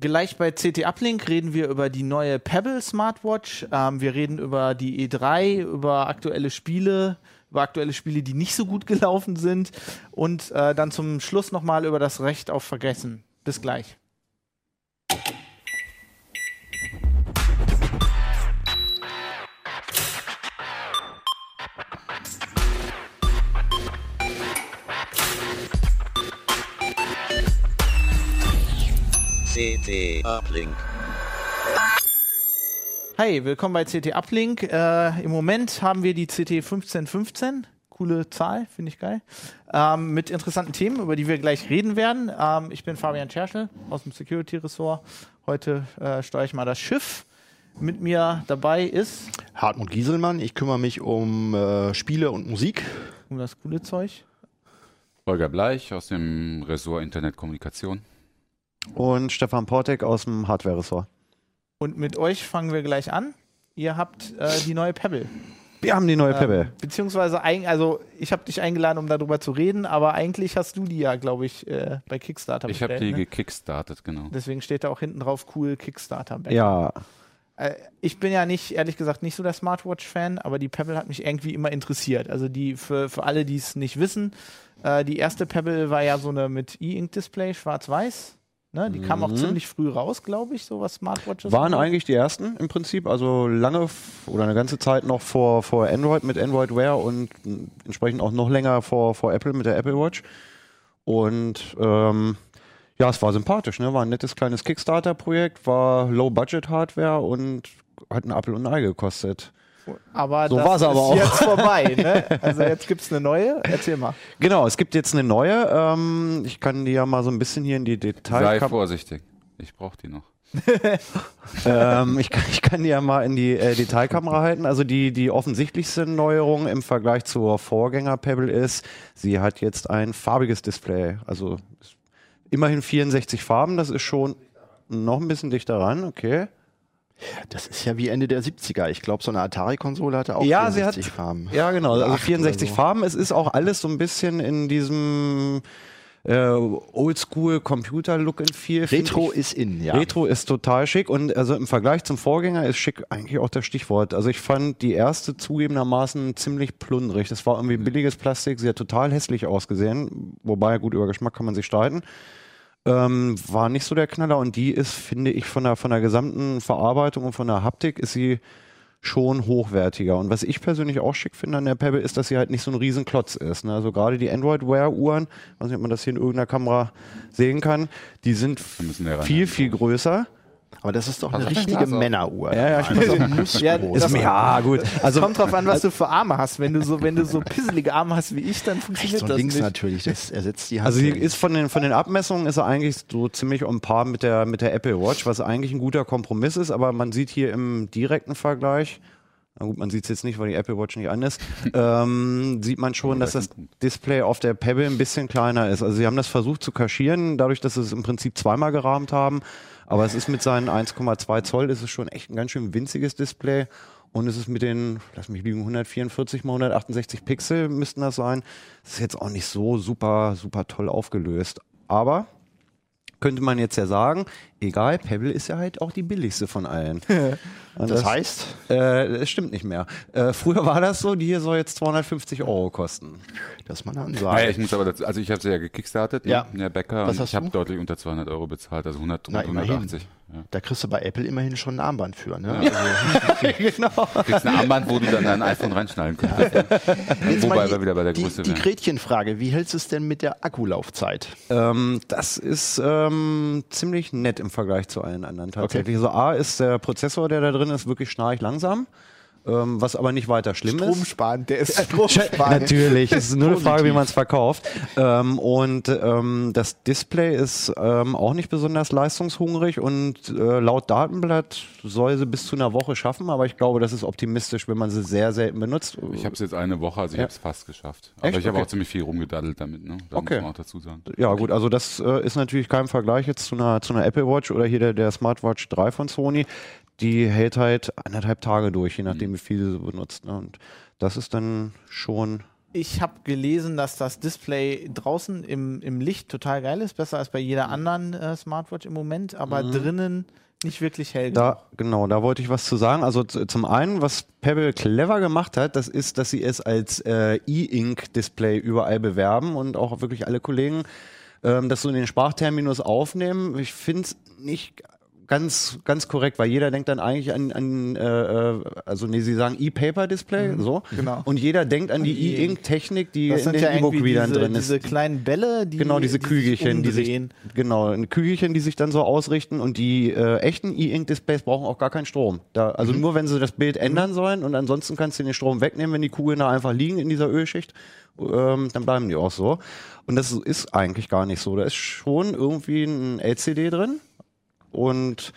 Gleich bei CT Uplink reden wir über die neue Pebble Smartwatch. Ähm, wir reden über die E3, über aktuelle Spiele, über aktuelle Spiele, die nicht so gut gelaufen sind. Und äh, dann zum Schluss nochmal über das Recht auf Vergessen. Bis gleich. CT Uplink. Hi, willkommen bei CT Uplink. Äh, Im Moment haben wir die CT 1515. Coole Zahl, finde ich geil. Ähm, mit interessanten Themen, über die wir gleich reden werden. Ähm, ich bin Fabian Scherschel aus dem Security-Ressort. Heute äh, steuere ich mal das Schiff. Mit mir dabei ist Hartmut Gieselmann. Ich kümmere mich um äh, Spiele und Musik. um das coole Zeug. Holger Bleich aus dem Ressort Internetkommunikation. Und Stefan Portek aus dem Hardware-Ressort. Und mit euch fangen wir gleich an. Ihr habt äh, die neue Pebble. Wir haben die neue Pebble. Ähm, beziehungsweise, ein, also ich habe dich eingeladen, um darüber zu reden, aber eigentlich hast du die ja, glaube ich, äh, bei Kickstarter Ich habe die ne? gekickstartet, genau. Deswegen steht da auch hinten drauf cool Kickstarter. -Back. ja, Äh, ich bin ja nicht, ehrlich gesagt, nicht so der Smartwatch-Fan, aber die Pebble hat mich irgendwie immer interessiert. Also die, für, für alle, die es nicht wissen, äh, die erste Pebble war ja so eine mit E-Ink-Display, schwarz-weiß. Ne? Die kam auch Mhm. ziemlich früh raus, glaube ich, so was Smartwatches. waren eigentlich die ersten im Prinzip, also lange oder eine ganze Zeit noch vor, vor Android mit Android Wear und entsprechend auch noch länger vor, vor Apple mit der Apple Watch. Und ähm, ja, es war sympathisch, ne? War ein nettes kleines Kickstarter-Projekt, war Low-Budget-Hardware und hat ein Apple und ein Ei gekostet. Aber So das war's aber ist auch. jetzt vorbei. Ne? Also jetzt gibt es eine neue. Erzähl mal. Genau, es gibt jetzt eine neue. Ähm, ich kann die ja mal so ein bisschen hier in die Sei Details. vorsichtig. Ich brauche die noch. ähm, ich, kann, ich kann die ja mal in die äh, Detailkamera halten. Also die, die offensichtlichste Neuerung im Vergleich zur Vorgänger Pebble ist, sie hat jetzt ein farbiges Display. Also immerhin 64 Farben, das ist schon noch ein bisschen dichter ran, okay. Das ist ja wie Ende der 70er. Ich glaube, so eine Atari-Konsole hatte auch Ja, sie 64 hat- Farben. Ja, genau, also acht 64 oder so. Farben. Es ist auch alles so ein bisschen in diesem äh, Oldschool-Computer-Look and Feel. Retro ich. ist in, ja. Retro ist total schick und also im Vergleich zum Vorgänger ist schick eigentlich auch das Stichwort. Also ich fand die erste zugegebenermaßen ziemlich plundrig. Das war irgendwie billiges Plastik, sie hat total hässlich ausgesehen, wobei gut über Geschmack kann man sich streiten. Ähm, war nicht so der Knaller und die ist, finde ich, von der, von der gesamten Verarbeitung und von der Haptik ist sie schon hochwertiger. Und was ich persönlich auch schick finde an der Pebble ist, dass sie halt nicht so ein Riesenklotz ist. Ne? Also gerade die Android Wear Uhren, weiß nicht, ob man das hier in irgendeiner Kamera sehen kann, die sind viel, viel größer. Aber das ist doch Hast eine richtige? Männeruhr. Ja, ja, ich Also Ja, das- ja, gut. Also Also, kommt drauf an, was du für Arme hast. Wenn du so, wenn du so pisselige Arme hast wie ich, dann funktioniert Rechts und das links nicht. natürlich. Das ersetzt die Hand. also ist von den, von den Abmessungen ist er eigentlich so ziemlich on par mit der, mit der Apple Watch, was eigentlich ein guter Kompromiss ist, aber man sieht hier im direkten Vergleich, na gut, man sieht es jetzt nicht, weil die Apple Watch nicht an ist, ähm, sieht man schon, dass das Display auf der Pebble ein bisschen kleiner ist. Also sie haben das versucht zu kaschieren, dadurch, dass sie es im Prinzip zweimal gerahmt haben. Aber es ist mit seinen 1,2 Zoll, ist es schon echt ein ganz schön winziges Display. Und es ist mit den, lass mich liegen, 144 mal 168 Pixel müssten das sein. Das ist jetzt auch nicht so super, super toll aufgelöst. Aber könnte man jetzt ja sagen, egal, Pebble ist ja halt auch die billigste von allen. Und Das heißt, äh, das stimmt nicht mehr. Äh, früher war das so, die hier soll jetzt 250 Euro kosten. dass man dann Naja, ich muss aber dazu, also ich habe sie ja gekickstartet, Ja. ne, der Bäcker, Was und hast ich habe deutlich unter 200 Euro bezahlt, also 100, Na, immerhin. 180. Ja. da kriegst du bei Apple immerhin schon ein Armband für. Ne? genau. Du kriegst ein Armband, wo du dann dein iPhone reinschnallen könntest. Jetzt Wobei wir wieder bei der die, Größe die wären. Gretchenfrage, wie hältst du es denn mit der Akkulaufzeit? Ähm, das ist ähm, ziemlich nett im Vergleich zu allen anderen tatsächlich. Also A ist der Prozessor, der da drin ist, wirklich schnarch langsam. Ähm, was aber nicht weiter schlimm ist. Stromsparen, der ist Stromsparen. Natürlich, es ist nur eine Frage, wie man es verkauft. Ähm, und ähm, das Display ist ähm, auch nicht besonders leistungshungrig und äh, laut Datenblatt soll sie bis zu einer Woche schaffen, aber ich glaube, das ist optimistisch, wenn man sie sehr selten benutzt. Ich habe es jetzt eine Woche, also ich Ja. habe es fast geschafft. Aber Echt? ich habe Okay. auch ziemlich viel rumgedaddelt damit, ne? Da Okay. muss man auch dazu sagen. Ja, gut, also das äh, ist natürlich kein Vergleich jetzt zu einer, zu einer Apple Watch oder hier der, der Smartwatch 3 von Sony. Die hält halt anderthalb Tage durch, je nachdem, wie viel sie so benutzt. Ne? Und das ist dann schon Ich habe gelesen, dass das Display draußen im, im Licht total geil ist, besser als bei jeder anderen äh, Smartwatch im Moment, aber drinnen nicht wirklich hell. Da, genau, da wollte ich was zu sagen. Also zum einen, was Pebble clever gemacht hat, das ist, dass sie es als äh, E-Ink-Display überall bewerben und auch wirklich alle Kollegen ähm, das so in den Sprachterminus aufnehmen. Ich finde es nicht ganz, ganz korrekt, weil jeder denkt dann eigentlich an, an äh, äh, also nee, sie sagen E-Paper-Display, so. genau. Und jeder denkt an die E-Ink. E-Ink-Technik, die das in den ja E-Book-Readern diese, drin ist. diese kleinen Bälle, die Genau, diese die Kügelchen, die sich, genau, Kügelchen, die sich dann so ausrichten und die äh, echten E-Ink-Displays brauchen auch gar keinen Strom. Da, also nur wenn sie das Bild ändern sollen und ansonsten kannst du den Strom wegnehmen, wenn die Kugeln da einfach liegen in dieser Ölschicht, ähm, dann bleiben die auch so. Und das ist eigentlich gar nicht so. Da ist schon irgendwie ein LCD drin und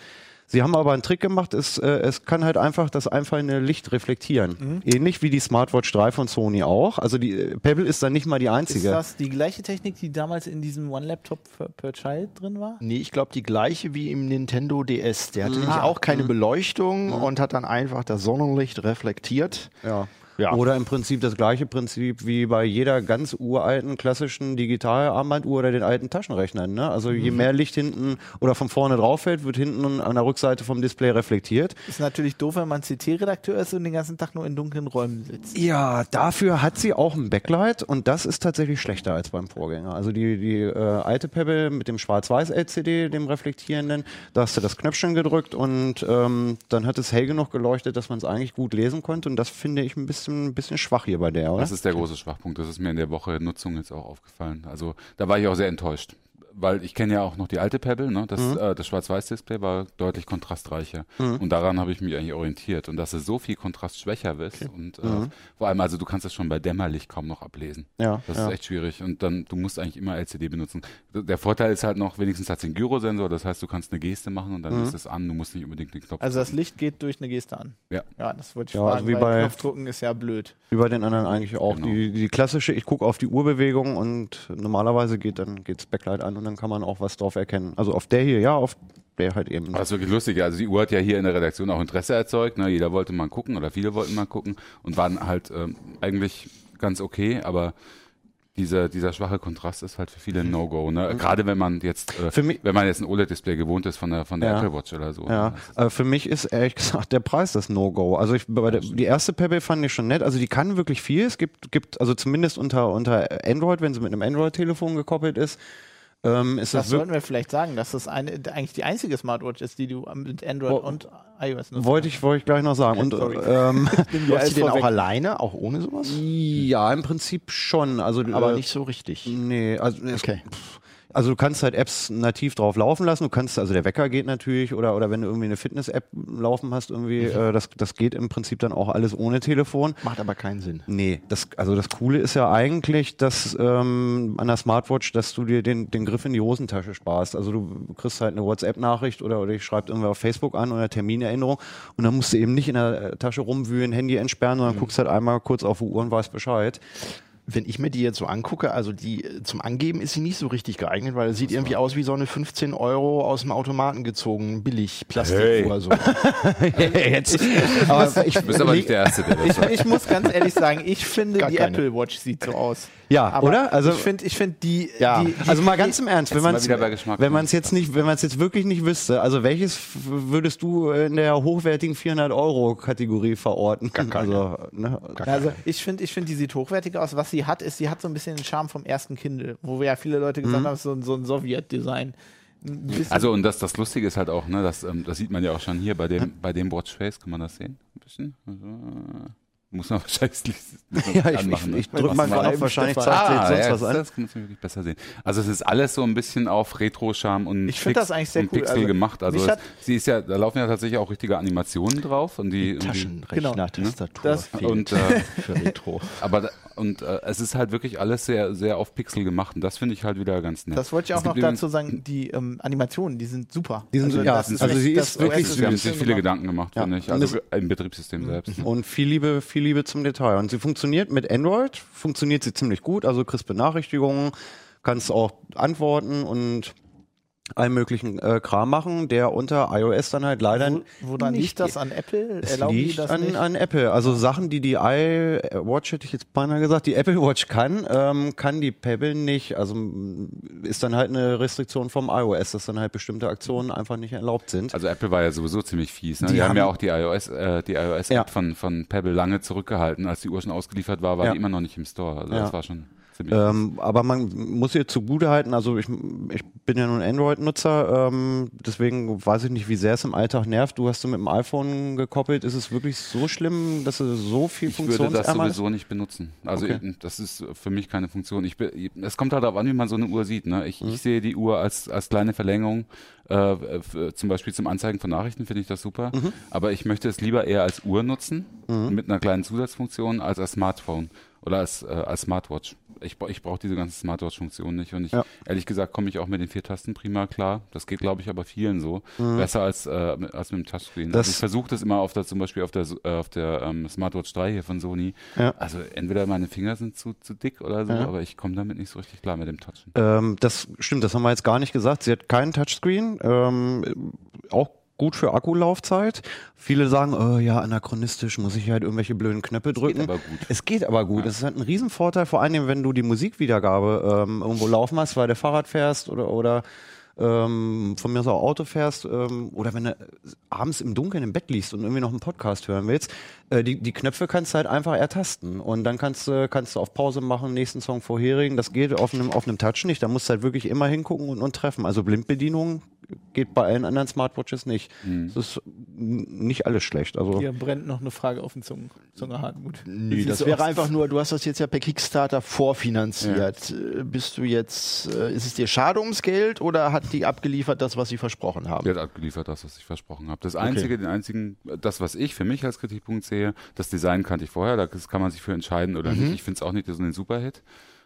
Sie haben aber einen Trick gemacht, es, äh, es kann halt einfach das einfallende Licht reflektieren. Ähnlich wie die Smartwatch 3 von Sony auch. Also die äh, Pebble ist dann nicht mal die Ist einzige. das die gleiche Technik, die damals in diesem One Laptop per, Child drin war? Nee, ich glaube die gleiche wie im Nintendo DS. Der hatte nämlich Ah. auch keine Beleuchtung und hat dann einfach das Sonnenlicht reflektiert. Ja. Ja. Oder im Prinzip das gleiche Prinzip wie bei jeder ganz uralten klassischen Digitalarmbanduhr oder den alten Taschenrechnern. Ne? Also je mehr Licht hinten oder von vorne drauf fällt, wird hinten an der Rückseite vom Display reflektiert. Ist natürlich doof, wenn man CT-Redakteur ist und den ganzen Tag nur in dunklen Räumen sitzt. Ja, dafür hat sie auch ein Backlight und das ist tatsächlich schlechter als beim Vorgänger. Also die, die äh, alte Pebble mit dem Schwarz-Weiß-LCD, dem reflektierenden, da hast du das Knöpfchen gedrückt und ähm, dann hat es hell genug geleuchtet, dass man es eigentlich gut lesen konnte und das finde ich ein bisschen, ein bisschen schwach hier bei der, oder? Das ist der große Schwachpunkt. Das ist mir in der Woche Nutzung jetzt auch aufgefallen. Also da war ich auch sehr enttäuscht. Weil ich kenne ja auch noch die alte Pebble, ne? das, Mhm. äh, das Schwarz-Weiß-Display war deutlich kontrastreicher. Und daran habe ich mich eigentlich orientiert. Und dass es so viel kontrastschwächer ist. Und äh, vor allem, also du kannst es schon bei Dämmerlicht kaum noch ablesen. Mhm. Ja, Das ja. ist echt schwierig. Und dann, du musst eigentlich immer LCD benutzen. Der Vorteil ist halt noch, wenigstens hat es den Gyrosensor, das heißt, du kannst eine Geste machen und dann ist es an, du musst nicht unbedingt den Knopf Also das. Licht geht durch eine Geste an. Ja. Ja, das wollte ich Ja, fragen, also wie weil bei- Knopfdrucken ist ja blöd. Wie bei den anderen eigentlich auch. Genau. Die, die klassische, ich gucke auf die Uhrbewegung und normalerweise geht dann geht's Backlight an und dann kann man auch was drauf erkennen. Also auf der hier, ja, auf der halt eben. Aber das ist wirklich lustig. Also die Uhr hat ja hier in der Redaktion auch Interesse erzeugt. Ne? Jeder wollte mal gucken oder viele wollten mal gucken und waren halt ähm, eigentlich ganz okay, aber dieser, dieser schwache Kontrast ist halt für viele ein No-Go. Ne? Gerade wenn man jetzt, äh, mich- wenn man jetzt ein OLED-Display gewohnt ist von der, von der Ja. Apple Watch oder so. Ja, Ne? äh, für mich ist ehrlich gesagt der Preis das No-Go. Also ich, der, die erste Pebble fand ich schon nett. Also die kann wirklich viel. Es gibt, gibt also zumindest unter, unter Android, wenn sie mit einem Android-Telefon gekoppelt ist, ähm, ist Das das, sollten wir vielleicht sagen, dass das eine, eigentlich die einzige Smartwatch ist, die du mit Android Wo- und iOS nutzt. Wollte ich, wollte ich gleich noch sagen. Und Sorry. ähm, Nutzt sie den auch alleine, auch ohne sowas? ja, im Prinzip schon. Also, Aber äh, nicht so richtig. Nee, also Okay. Also du kannst halt Apps nativ drauf laufen lassen. Du kannst, also der Wecker geht natürlich oder, oder wenn du irgendwie eine Fitness-App laufen hast, irgendwie, äh, das, das geht im Prinzip dann auch alles ohne Telefon. Macht aber keinen Sinn. Nee, das, also das Coole ist ja eigentlich, dass ähm, an der Smartwatch, dass du dir den, den Griff in die Hosentasche sparst. Also du kriegst halt eine WhatsApp-Nachricht oder, oder ich schreibe irgendwer auf Facebook an oder Terminerinnerung und dann musst du eben nicht in der Tasche rumwühlen, Handy entsperren, sondern guckst halt einmal kurz auf die Uhr und weißt Bescheid. Wenn ich mir die jetzt so angucke, also die äh, zum Angeben ist sie nicht so richtig geeignet, weil es sieht irgendwie aus wie so eine 15 Euro aus dem Automaten gezogen, billig Plastik Hey. oder so. Jetzt, aber ich, Du bist aber nicht der Erste, der das Ich, sagt. ich muss ganz ehrlich sagen, ich finde, Gar die keine. Apple Watch sieht so aus. Ja, Aber oder? Also- ich finde, ich finde die, Ja. die, die Also mal ganz im Ernst, wenn man wenn es jetzt nicht, wenn man es jetzt wirklich nicht wüsste, also welches würdest du in der hochwertigen 400 Euro Kategorie verorten? Also, ne? Also ich finde, ich finde, die sieht hochwertig aus. Was sie hat, ist, sie hat so ein bisschen den Charme vom ersten Kindle, wo wir ja viele Leute gesagt Mhm. haben, so, ein- so ein Sowjet-Design. Also und das, das Lustige ist halt auch, ne, das, ähm, das sieht man ja auch schon hier bei dem, bei dem Watchface, kann man das sehen? Ein bisschen? Also, muss man wahrscheinlich Ja, ich, anmachen, ich, ne? ich drücke Was mal mal auf, eben, wahrscheinlich zeigt Ah, sonst ja, was das, an. das kann man wirklich besser sehen. Also es ist alles so ein bisschen auf Retro-Charme und Ich finde das eigentlich sehr und cool. Pixel Also, gemacht. Also es, sie ist ja, da laufen ja tatsächlich auch richtige Animationen drauf und die, die Taschenrechner, Genau. Tastatur Das- fehlt und, äh, für Retro. aber da- und äh, es ist halt wirklich alles sehr sehr auf Pixel gemacht und das finde ich halt wieder ganz nett. das wollte ich Es auch noch gibt übrigens- dazu sagen, die ähm, Animationen, die sind super. Die sind so- ja, also sie ist wirklich OS Sie haben sich viele. Gedanken gemacht, finde ich. Also es- im Betriebssystem selbst. Und viel Liebe, viel Liebe zum Detail. Und sie funktioniert mit Android, funktioniert sie ziemlich gut. Also kriegst Benachrichtigungen, kannst auch antworten und allen möglichen äh, Kram machen, der unter iOS dann halt leider Wo, woran nicht liegt das an Apple? es Erlauben die das an, nicht? an Apple. Also Sachen, die die iWatch, hätte ich jetzt beinahe gesagt, die Apple Watch kann, ähm, kann die Pebble nicht. Also ist dann halt eine Restriktion vom iOS, dass dann halt bestimmte Aktionen einfach nicht erlaubt sind. Also Apple war ja sowieso ziemlich fies. Ne? Die Die, haben, ja haben- auch die iOS, äh, die iOS Ja. App von, von Pebble lange zurückgehalten. Als die Uhr schon ausgeliefert war, war Ja. die immer noch nicht im Store. Also Ja. das war schon Ähm, aber man muss ihr zugute halten, also ich, ich bin ja nun Android-Nutzer, ähm, deswegen weiß ich nicht, wie sehr es im Alltag nervt. Du hast du mit dem iPhone gekoppelt. Ist es wirklich so schlimm, dass es so viel Ich würde das Funktionsärmer ist? sowieso nicht benutzen. Also Okay. ich, das ist für mich keine Funktion. Ich, es kommt halt darauf an, wie man so eine Uhr sieht. Ne? Ich, Mhm. ich sehe die Uhr als, als kleine Verlängerung. Äh, zum Beispiel zum Anzeigen von Nachrichten finde ich das super. Mhm. Aber ich möchte es lieber eher als Uhr nutzen, mit einer kleinen Zusatzfunktion, als als Smartphone oder als, äh, als Smartwatch. Ich, ich brauche diese ganze Smartwatch-Funktion nicht. Und ich, Ja. ehrlich gesagt, komme ich auch mit den vier Tasten prima klar. Das geht, glaube ich, aber vielen so. Mhm. Besser als, äh, mit- als mit dem Touchscreen. Das- also ich versuche das immer auf der, zum Beispiel auf der, äh, auf der ähm, Smartwatch 3 hier von Sony. Ja. Also entweder meine Finger sind zu, zu dick oder so, Ja. aber ich komme damit nicht so richtig klar mit dem Touchen. Ähm, das stimmt, das haben wir jetzt gar nicht gesagt. Sie hat keinen Touchscreen, ähm, auch gut für Akkulaufzeit. Viele sagen, oh, ja, anachronistisch, muss ich halt irgendwelche blöden Knöpfe drücken. aber gut. Es geht aber gut. Es ist halt ein Riesenvorteil, vor allem, wenn du die Musikwiedergabe ähm, irgendwo laufen hast, weil du Fahrrad fährst oder, oder ähm, von mir aus auch Auto fährst ähm, oder wenn du abends im Dunkeln im Bett liegst und irgendwie noch einen Podcast hören willst, äh, die, die Knöpfe kannst du halt einfach ertasten und dann kannst du kannst du auf Pause machen, nächsten Song vorherigen. Das geht auf einem auf einem Touch nicht. Da musst du halt wirklich immer hingucken und, und treffen. Also Blindbedienung geht bei allen anderen Smartwatches nicht. Das ist n- nicht alles schlecht. Also Hier brennt noch eine Frage auf den Zungen, Zunge Hartmut. Nee, das du wäre aus? einfach nur, du hast das jetzt ja per Kickstarter vorfinanziert. Äh, Bist du jetzt, äh, ist es dir schade ums Geld oder hat die abgeliefert das, was sie versprochen haben? Die hat abgeliefert, das, was ich versprochen habe. Das Einzige, den einzigen, das, was ich für mich als Kritikpunkt sehe, das Design kannte ich vorher, da kann man sich für entscheiden oder nicht. Ich finde es auch nicht so ein Superhit.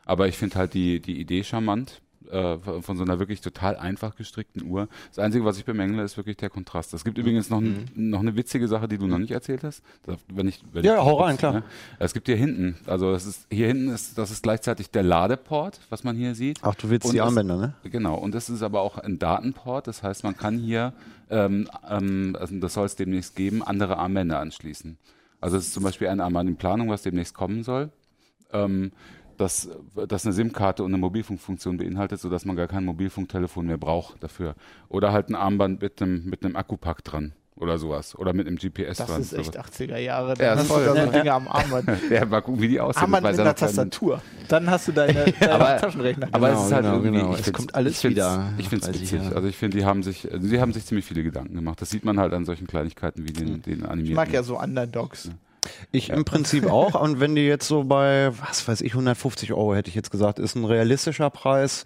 Aber ich finde halt die, die Idee charmant äh, von so einer wirklich total einfach gestrickten Uhr. Das Einzige, was ich bemängle, ist wirklich der Kontrast. Es gibt übrigens noch, ein, noch eine witzige Sache, die du noch nicht erzählt hast. Wenn ich, wenn Ja, ich hau rein, klar. Ne? Es gibt hier hinten, also das ist, hier hinten ist, das ist gleichzeitig der Ladeport, was man hier sieht. ach, du willst Und die Armbänder, ne? Genau, und das ist aber auch ein Datenport, das heißt, man kann hier, ähm, ähm, also das soll es demnächst geben, andere Armbänder anschließen. Also es ist zum Beispiel ein Armband in Planung, was demnächst kommen soll, ähm, das, das eine SIM-Karte und eine Mobilfunkfunktion beinhaltet, sodass man gar kein Mobilfunktelefon mehr braucht dafür. Oder halt ein Armband mit einem, mit einem Akkupack dran oder sowas. Oder mit einem GPS Das dran. ist echt sowas. 80er Jahre. Ja, Dann hast voll. du da so Dinge am Armband. Ja, mal gucken, wie die aussehen. Armband Das mit ja einer. Tastatur. Dann hast du deine, deine Aber- Taschenrechner. Aber Genau, es ist halt genau, irgendwie, genau. ich Es kommt alles ich find's- wieder Ich finde es 30 witzig. Also ich finde, die haben sich, also sie haben sich ziemlich viele Gedanken gemacht. Das sieht man halt an solchen Kleinigkeiten wie den, den animierten. ich mag ja so Underdogs. Ich im Prinzip auch. Und wenn die jetzt so bei, was weiß ich, 150 Euro hätte ich jetzt gesagt, ist ein realistischer Preis,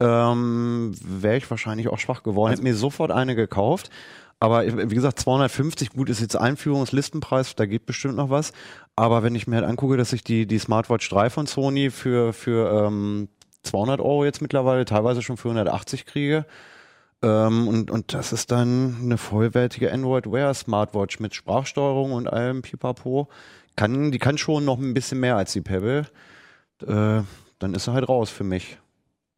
ähm, wäre ich wahrscheinlich auch schwach geworden. Hätte mir sofort eine gekauft. Aber wie gesagt, 250, gut, ist jetzt Einführungslistenpreis, da geht bestimmt noch was. Aber wenn ich mir halt angucke, dass ich die, die Smartwatch 3 von Sony für, für ähm, 200 Euro jetzt mittlerweile, teilweise schon für 180 kriege, ähm, und, und das ist dann eine vollwertige Android Wear Smartwatch mit Sprachsteuerung und allem Pipapo. Kann, die kann schon noch ein bisschen mehr als die Pebble. Äh, dann ist sie halt raus für mich.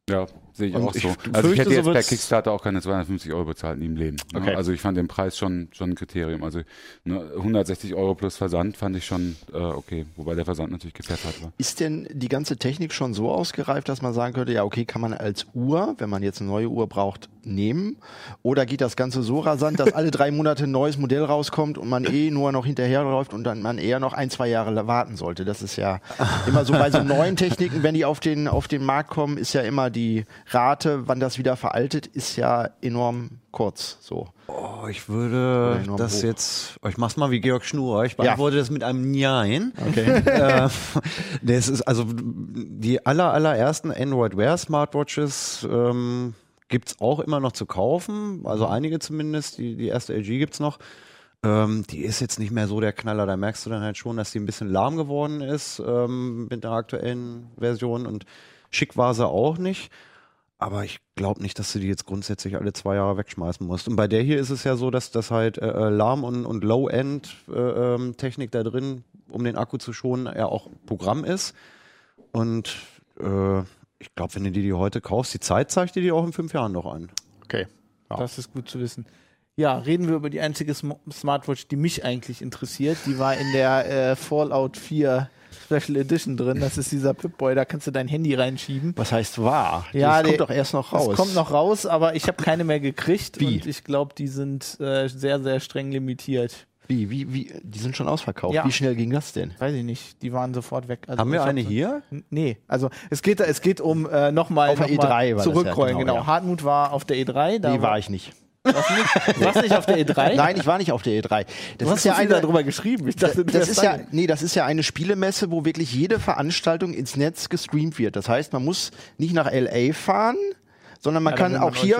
Ja, sehe ich Und auch ich so. Also ich hätte so jetzt per wird's- Kickstarter auch keine 250 Euro bezahlt nie im Leben. ne? Okay. Also ich fand den Preis schon, schon ein Kriterium. Also ne, 160 Euro plus Versand fand ich schon äh, okay, wobei der Versand natürlich gepfeffert war. Ist denn die ganze Technik schon so ausgereift, dass man sagen könnte, ja, okay, kann man als Uhr, wenn man jetzt eine neue Uhr braucht, nehmen? Oder geht das Ganze so rasant, dass alle drei Monate ein neues Modell rauskommt und man eh nur noch hinterherläuft und dann man eher noch ein, zwei Jahre warten sollte? Das ist ja immer so bei so neuen Techniken, wenn die auf den, auf den Markt kommen, ist ja immer die Rate, wann das wieder veraltet, ist ja enorm kurz. So. Oh, ich würde das hoch. jetzt, oh, ich mach's mal wie Georg Schnur, ich beantworte das mit einem Nein. Okay. äh, das ist also die aller, allerersten Android Wear Smartwatches ähm, gibt's auch immer noch zu kaufen, also einige zumindest, die, die erste LG gibt's noch. Ähm, die ist jetzt nicht mehr so der Knaller, da merkst du dann halt schon, dass die ein bisschen lahm geworden ist ähm, mit der aktuellen Version und schick war sie auch nicht. Aber ich glaube nicht, dass du die jetzt grundsätzlich alle zwei Jahre wegschmeißen musst. Und bei der hier ist es ja so, dass das halt äh, äh, Lahm- und, und Low-End-Technik da drin, um den Akku zu schonen, ja auch Programm ist. Und äh, ich glaube, wenn du dir die heute kaufst, die Zeit zeigt dir die auch in fünf Jahren noch an. Okay. Ja. Das ist gut zu wissen. Ja, reden wir über die einzige Sm Smartwatch, die mich eigentlich interessiert. Die war in der äh, Fallout 4 Special Edition drin. Das ist dieser Pip-Boy, da kannst du dein Handy reinschieben. Was heißt wahr? Ja, das kommt doch erst noch raus. Das kommt noch raus, aber ich habe keine mehr gekriegt Wie? und ich glaube, die sind äh, sehr, sehr streng limitiert. Wie, wie, wie, die sind schon ausverkauft. Ja. Wie schnell ging das denn? Weiß ich nicht, die waren sofort weg. Also Haben wir hab eine hier? Nee, also es geht, es geht um äh, nochmal Auf noch mal E3 war das ja, zurückrollen. genau, genau, ja. Hartmut war auf der E3. Da Nee, war ich nicht. Warst du nicht, warst nicht auf der E3? Nein, ich war nicht auf der E3. Das du hast ja eine darüber geschrieben. Ich dachte, das ist ja, nee, das ist ja eine Spielemesse, wo wirklich jede Veranstaltung ins Netz gestreamt wird. Das heißt, man muss nicht nach LA fahren, sondern man Ja, kann auch hier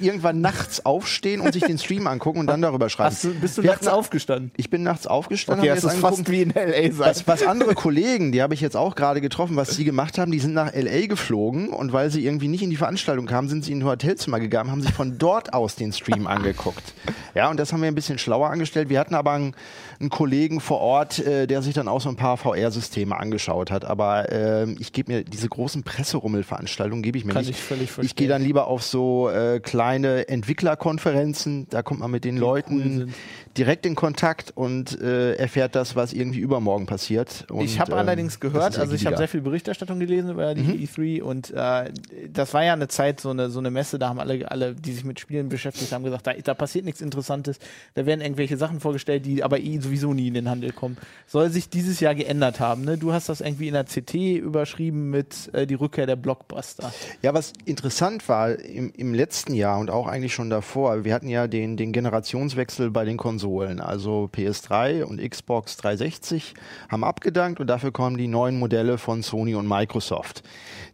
irgendwann nachts aufstehen und sich den Stream angucken und dann darüber schreiben. Hast du, bist du Wir nachts hatten- aufgestanden? Ich bin nachts aufgestanden. Okay, das ist fast wie in L.A. sein. Was, was andere Kollegen, die habe ich jetzt auch gerade getroffen, was sie gemacht haben, die sind nach LA geflogen und weil sie irgendwie nicht in die Veranstaltung kamen, sind sie in ein Hotelzimmer gegangen, haben sich von dort aus den Stream angeguckt. Ja, und das haben wir ein bisschen schlauer angestellt. Wir hatten aber einen, einen Kollegen vor Ort, äh, der sich dann auch so ein paar VR-Systeme angeschaut hat. Aber ähm, ich gebe mir diese großen Presserummelveranstaltungen gebe ich mir Kann nicht. ich völlig ich verstehen. gehe dann lieber auf so äh, kleine Entwicklerkonferenzen. Da kommt man mit den Leuten sind. Direkt in Kontakt und äh, erfährt das, was irgendwie übermorgen passiert. Und, ich habe ähm, allerdings gehört, also ich habe sehr viel Berichterstattung gelesen über die Mhm. E3 und äh, das war ja eine Zeit, so eine, so eine Messe, da haben alle, alle, die sich mit Spielen beschäftigt haben, gesagt, da, da passiert nichts Interessantes, da werden irgendwelche Sachen vorgestellt, die aber eh sowieso nie in den Handel kommen. Soll sich dieses Jahr geändert haben. Ne? Du hast das irgendwie in der CT überschrieben mit äh, die Rückkehr der Blockbuster. Ja, was interessant war im, im letzten Jahr und auch eigentlich schon davor, wir hatten ja den, den Generationswechsel bei den Konsolen. Also PS3 und Xbox 360 haben abgedankt und dafür kommen die neuen Modelle von Sony und Microsoft.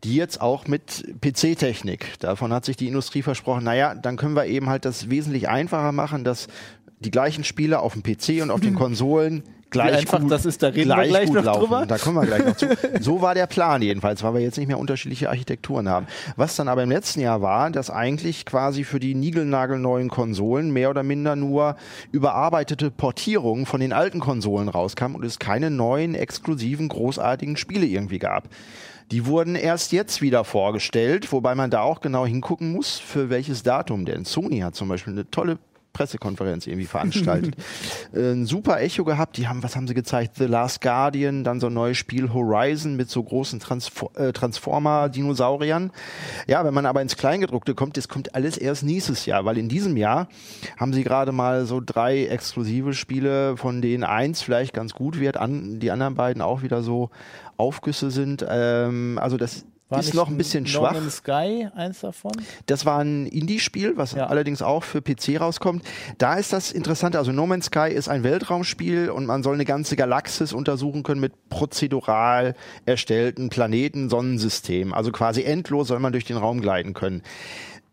Die jetzt auch mit PC-Technik. Davon hat sich die Industrie versprochen, naja, dann können wir eben halt das wesentlich einfacher machen, dass die gleichen Spiele auf dem PC und auf den Konsolen gleich einfach gut, das ist, da reden gleich gleich gut noch laufen. drüber. Da kommen wir gleich noch zu. So war der Plan jedenfalls, weil wir jetzt nicht mehr unterschiedliche Architekturen haben. Was dann aber im letzten Jahr war, dass eigentlich quasi für die niegelnagelneuen Konsolen mehr oder minder nur überarbeitete Portierungen von den alten Konsolen rauskamen und es keine neuen, exklusiven, großartigen Spiele irgendwie gab. Die wurden erst jetzt wieder vorgestellt, wobei man da auch genau hingucken muss, für welches Datum. Denn Sony hat zum Beispiel eine tolle Pressekonferenz irgendwie veranstaltet. Äh, ein super Echo gehabt. Die haben, was haben sie gezeigt? The Last Guardian, dann so ein neues Spiel Horizon mit so großen Transfor äh, Transformer-Dinosauriern. Ja, wenn man aber ins Kleingedruckte kommt, das kommt alles erst nächstes Jahr, weil in diesem Jahr haben sie gerade mal so drei exklusive Spiele, von denen eins vielleicht ganz gut wird, an, die anderen beiden auch wieder so Aufgüsse sind. Ähm, also das War ist noch ein bisschen schwach. Sky eins davon? Das war ein Indie-Spiel, was Ja. allerdings auch für PC rauskommt. Da ist das Interessante, also No Man's Sky ist ein Weltraumspiel und man soll eine ganze Galaxis untersuchen können mit prozedural erstellten Planeten, Sonnensystemen. Also quasi endlos soll man durch den Raum gleiten können.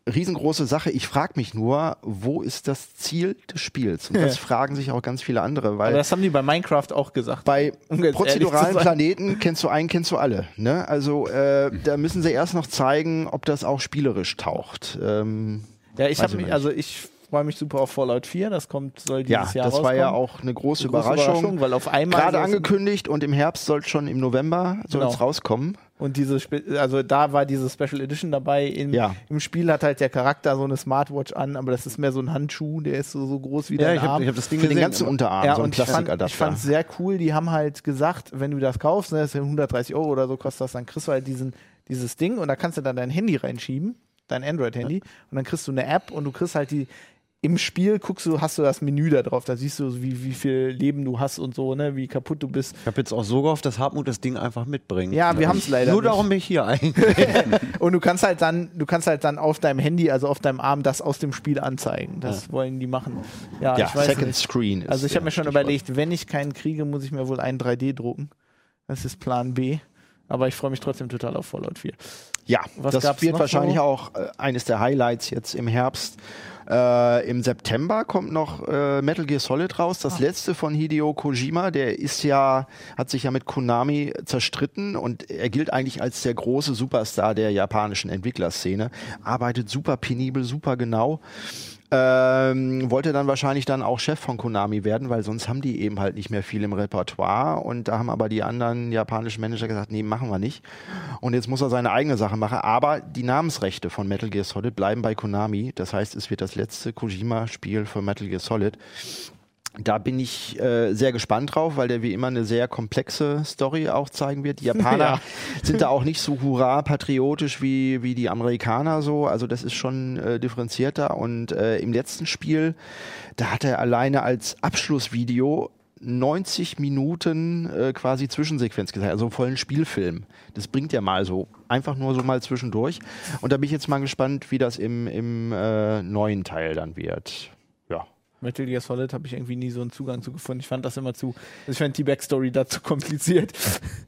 Riesengroße Sache. Ich frage mich nur, wo ist das Ziel des Spiels? Und das Ja. fragen sich auch ganz viele andere, weil Aber das haben die bei Minecraft auch gesagt. bei Um prozeduralen. Planeten kennst du einen, kennst du alle. Ne? Also äh, da müssen sie erst noch zeigen, ob das auch spielerisch taucht. Ähm, Ja, ich habe ich mich, also ich freue mich super auf Fallout 4, das kommt, soll ja, dieses Jahr das war rauskommen. ja auch eine große, Eine große Überraschung. weil auf einmal Gerade angekündigt und im Herbst soll es schon im November soll Genau. es rauskommen. Und diese, Spe- also da war diese Special Edition dabei. Im, Ja. Im Spiel hat halt der Charakter so eine Smartwatch an, aber das ist mehr so ein Handschuh, der ist so, so groß wie Ja, dein ich habe Arm. hab das Ding Für den ganzen Unterarm, ja, so ein und ich fand, Plastikadapter. ich fand sehr cool. Die haben halt gesagt, wenn du das kaufst, ne, das sind 130 Euro oder so kostet das, dann kriegst du halt diesen, dieses Ding und da kannst du dann dein Handy reinschieben, dein Android-Handy, und dann kriegst du eine App und du kriegst halt die. Im Spiel guckst du, hast du das Menü da drauf, da siehst du, wie, wie viel Leben du hast und so, ne, wie kaputt du bist. Ich habe jetzt auch so gehofft, dass Hartmut das Ding einfach mitbringt. Ja, wir haben es leider Nur nicht. darum bin ich hier eigentlich. Und du kannst halt dann, du kannst halt dann auf deinem Handy, also auf deinem Arm, das aus dem Spiel anzeigen. Das wollen die machen. Ja, ja, Second nicht. Screen. Ist Also ich habe mir schon überlegt, wenn ich keinen kriege, muss ich mir wohl einen 3D drucken. Das ist Plan B. Aber ich freue mich trotzdem total auf Fallout 4. Ja, Was das wird noch wahrscheinlich so? auch äh, eines der Highlights jetzt im Herbst. Äh, Im September kommt noch äh, Metal Gear Solid raus, das letzte von Hideo Kojima. Der ist ja, hat sich ja mit Konami zerstritten und er gilt eigentlich als der große Superstar der japanischen Entwicklerszene. Arbeitet super penibel, super genau. Ähm, wollte dann wahrscheinlich dann auch Chef von Konami werden, weil sonst haben die eben halt nicht mehr viel im Repertoire. Und da haben aber die anderen japanischen Manager gesagt, nee, machen wir nicht. Und jetzt muss er seine eigene Sache machen. Aber die Namensrechte von Metal Gear Solid bleiben bei Konami. Das heißt, es wird das letzte Kojima-Spiel für Metal Gear Solid. Da bin ich äh, sehr gespannt drauf, weil der wie immer eine sehr komplexe Story auch zeigen wird. Die Japaner Ja. sind da auch nicht so hurra patriotisch wie, wie die Amerikaner so. Also das ist schon äh, differenzierter. Und äh, im letzten Spiel, da hat er alleine als Abschlussvideo 90 Minuten äh, quasi Zwischensequenz gezeigt, also vollen Spielfilm. Das bringt ja mal so, einfach nur so mal zwischendurch. Und da bin ich jetzt mal gespannt, wie das im, im äh, neuen Teil dann wird. Metal Gear Solid habe ich irgendwie nie so einen Zugang zu gefunden. Ich fand das immer zu, also ich fand die Backstory dazu kompliziert.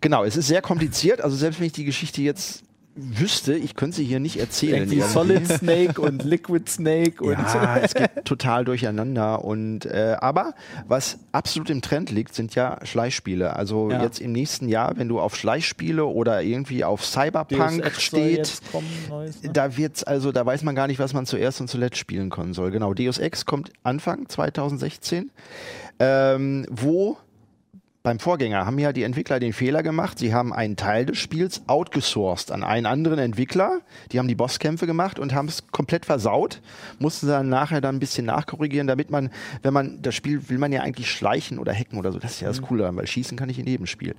Genau, es ist sehr kompliziert. Also selbst wenn ich die Geschichte jetzt wüsste, ich könnte sie hier nicht erzählen. Irgendwie. Solid Snake und Liquid Snake und Ja, es geht total durcheinander. Und äh, aber was absolut im Trend liegt, sind ja Schleichspiele. Also Ja. jetzt im nächsten Jahr, wenn du auf Schleichspiele oder irgendwie auf Cyberpunk steht, kommen, neues, ne? da wird's also, da weiß man gar nicht, was man zuerst und zuletzt spielen können soll. Genau, Deus Ex kommt Anfang 2016, ähm, wo beim Vorgänger haben ja die Entwickler den Fehler gemacht. Sie haben einen Teil des Spiels outgesourced an einen anderen Entwickler. Die haben die Bosskämpfe gemacht und haben es komplett versaut. Mussten dann nachher dann ein bisschen nachkorrigieren, damit man, wenn man das Spiel will man ja eigentlich schleichen oder hacken oder so. Das ist ja das Coole, daran, weil schießen kann ich in jedem Spiel.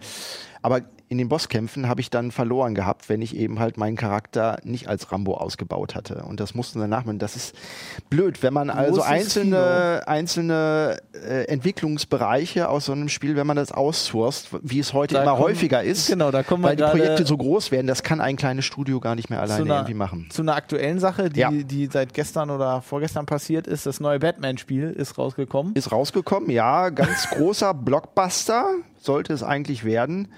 Aber in den Bosskämpfen habe ich dann verloren gehabt, wenn ich eben halt meinen Charakter nicht als Rambo ausgebaut hatte. Und das mussten danach, das ist blöd, wenn man also Großes einzelne, einzelne äh, Entwicklungsbereiche aus so einem Spiel, wenn man das outsourced, wie es heute Da immer kommen- häufiger ist, genau, da kommen weil die Projekte so groß werden, das kann ein kleines Studio gar nicht mehr alleine einer- irgendwie machen. zu einer aktuellen Sache, die, Ja. die seit gestern oder vorgestern passiert ist. Das neue Batman-Spiel ist rausgekommen. Ist rausgekommen, ja, ganz großer Blockbuster sollte es eigentlich werden.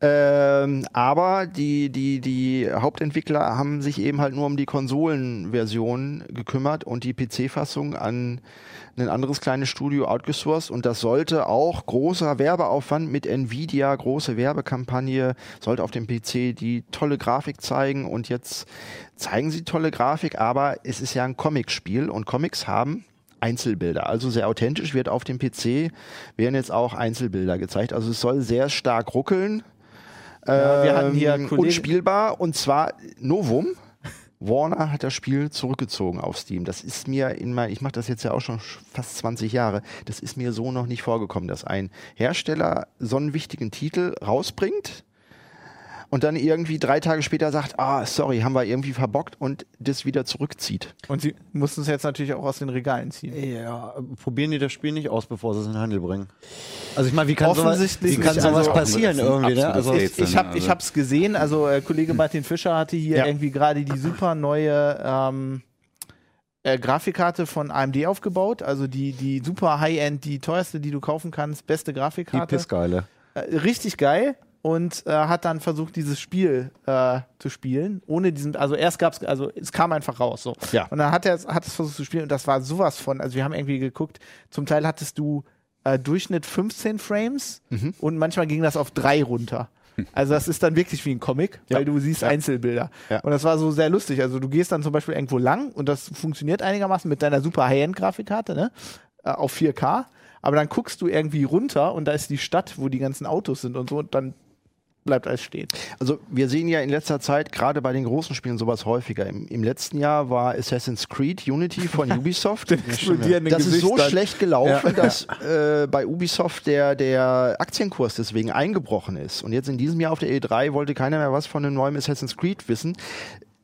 Ähm, aber die, die, die Hauptentwickler haben sich eben halt nur um die Konsolenversion gekümmert und die PC-Fassung an ein anderes kleines Studio outgesourced und das sollte auch großer Werbeaufwand mit Nvidia, große Werbekampagne, sollte auf dem PC die tolle Grafik zeigen. Und jetzt zeigen sie tolle Grafik, aber es ist ja ein Comicspiel. Und Comics haben Einzelbilder. Also sehr authentisch wird auf dem PC, werden jetzt auch Einzelbilder gezeigt. Also es soll sehr stark ruckeln. Ja, wir hatten hier ähm, unspielbar und zwar Novum. Warner hat das Spiel zurückgezogen auf Steam. Das ist mir in mein, ich mache das jetzt ja auch schon fast 20 Jahre. Das ist mir so noch nicht vorgekommen, dass ein Hersteller so einen wichtigen Titel rausbringt und dann irgendwie drei Tage später sagt, ah, sorry, haben wir irgendwie verbockt und das wieder zurückzieht. Und sie mussten es jetzt natürlich auch aus den Regalen ziehen. Ja, probieren die das Spiel nicht aus, bevor sie es in den Handel bringen. Also ich meine, wie kann sowas, Offensichtlich wie kann sowas Also- passieren irgendwie? Ne? Also, Rätsel. Ich habe Also- ich hab's gesehen, also äh, Kollege Martin Fischer hatte hier Ja. irgendwie gerade die super neue ähm, äh, Grafikkarte von AMD aufgebaut, also die, die super High-End, die teuerste, die du kaufen kannst, beste die Grafikkarte. Pissgeile. Äh, richtig geil und äh, hat dann versucht, dieses Spiel äh, zu spielen, ohne diesen, also erst gab's, also es kam einfach raus, so. Ja. Und dann hat er hat es versucht zu spielen und das war sowas von, also wir haben irgendwie geguckt, zum Teil hattest du äh, Durchschnitt 15 Frames Mhm. und manchmal ging das auf drei runter. Also das ist dann wirklich wie ein Comic, Ja. weil du siehst Einzelbilder. Ja. Und das war so sehr lustig. Also du gehst dann zum Beispiel irgendwo lang und das funktioniert einigermaßen mit deiner super High-End-Grafikkarte, ne? Äh, auf 4K. Aber dann guckst du irgendwie runter und da ist die Stadt, wo die ganzen Autos sind und so, und dann bleibt alles stehen. Also wir sehen ja in letzter Zeit gerade bei den großen Spielen sowas häufiger. Im, im letzten Jahr war Assassin's Creed Unity von Ubisoft. Das ist so Gesichtern. schlecht gelaufen, dass äh, bei Ubisoft der, der Aktienkurs deswegen eingebrochen ist. Und jetzt in diesem Jahr auf der E3 wollte keiner mehr was von einem neuen Assassin's Creed wissen.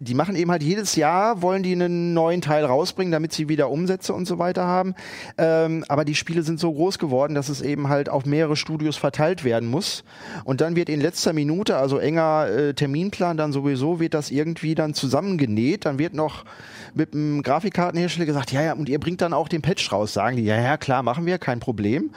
Die machen eben halt jedes Jahr, wollen die einen neuen Teil rausbringen, damit sie wieder Umsätze und so weiter haben. Ähm, aber die Spiele sind so groß geworden, dass es eben halt auf mehrere Studios verteilt werden muss. Und dann wird in letzter Minute, also enger äh, Terminplan, dann sowieso wird das irgendwie dann zusammengenäht. Dann wird noch mit dem Grafikkartenhersteller gesagt, ja, ja, und ihr bringt dann auch den Patch raus. Sagen die, ja, ja, klar, machen wir, kein Problem.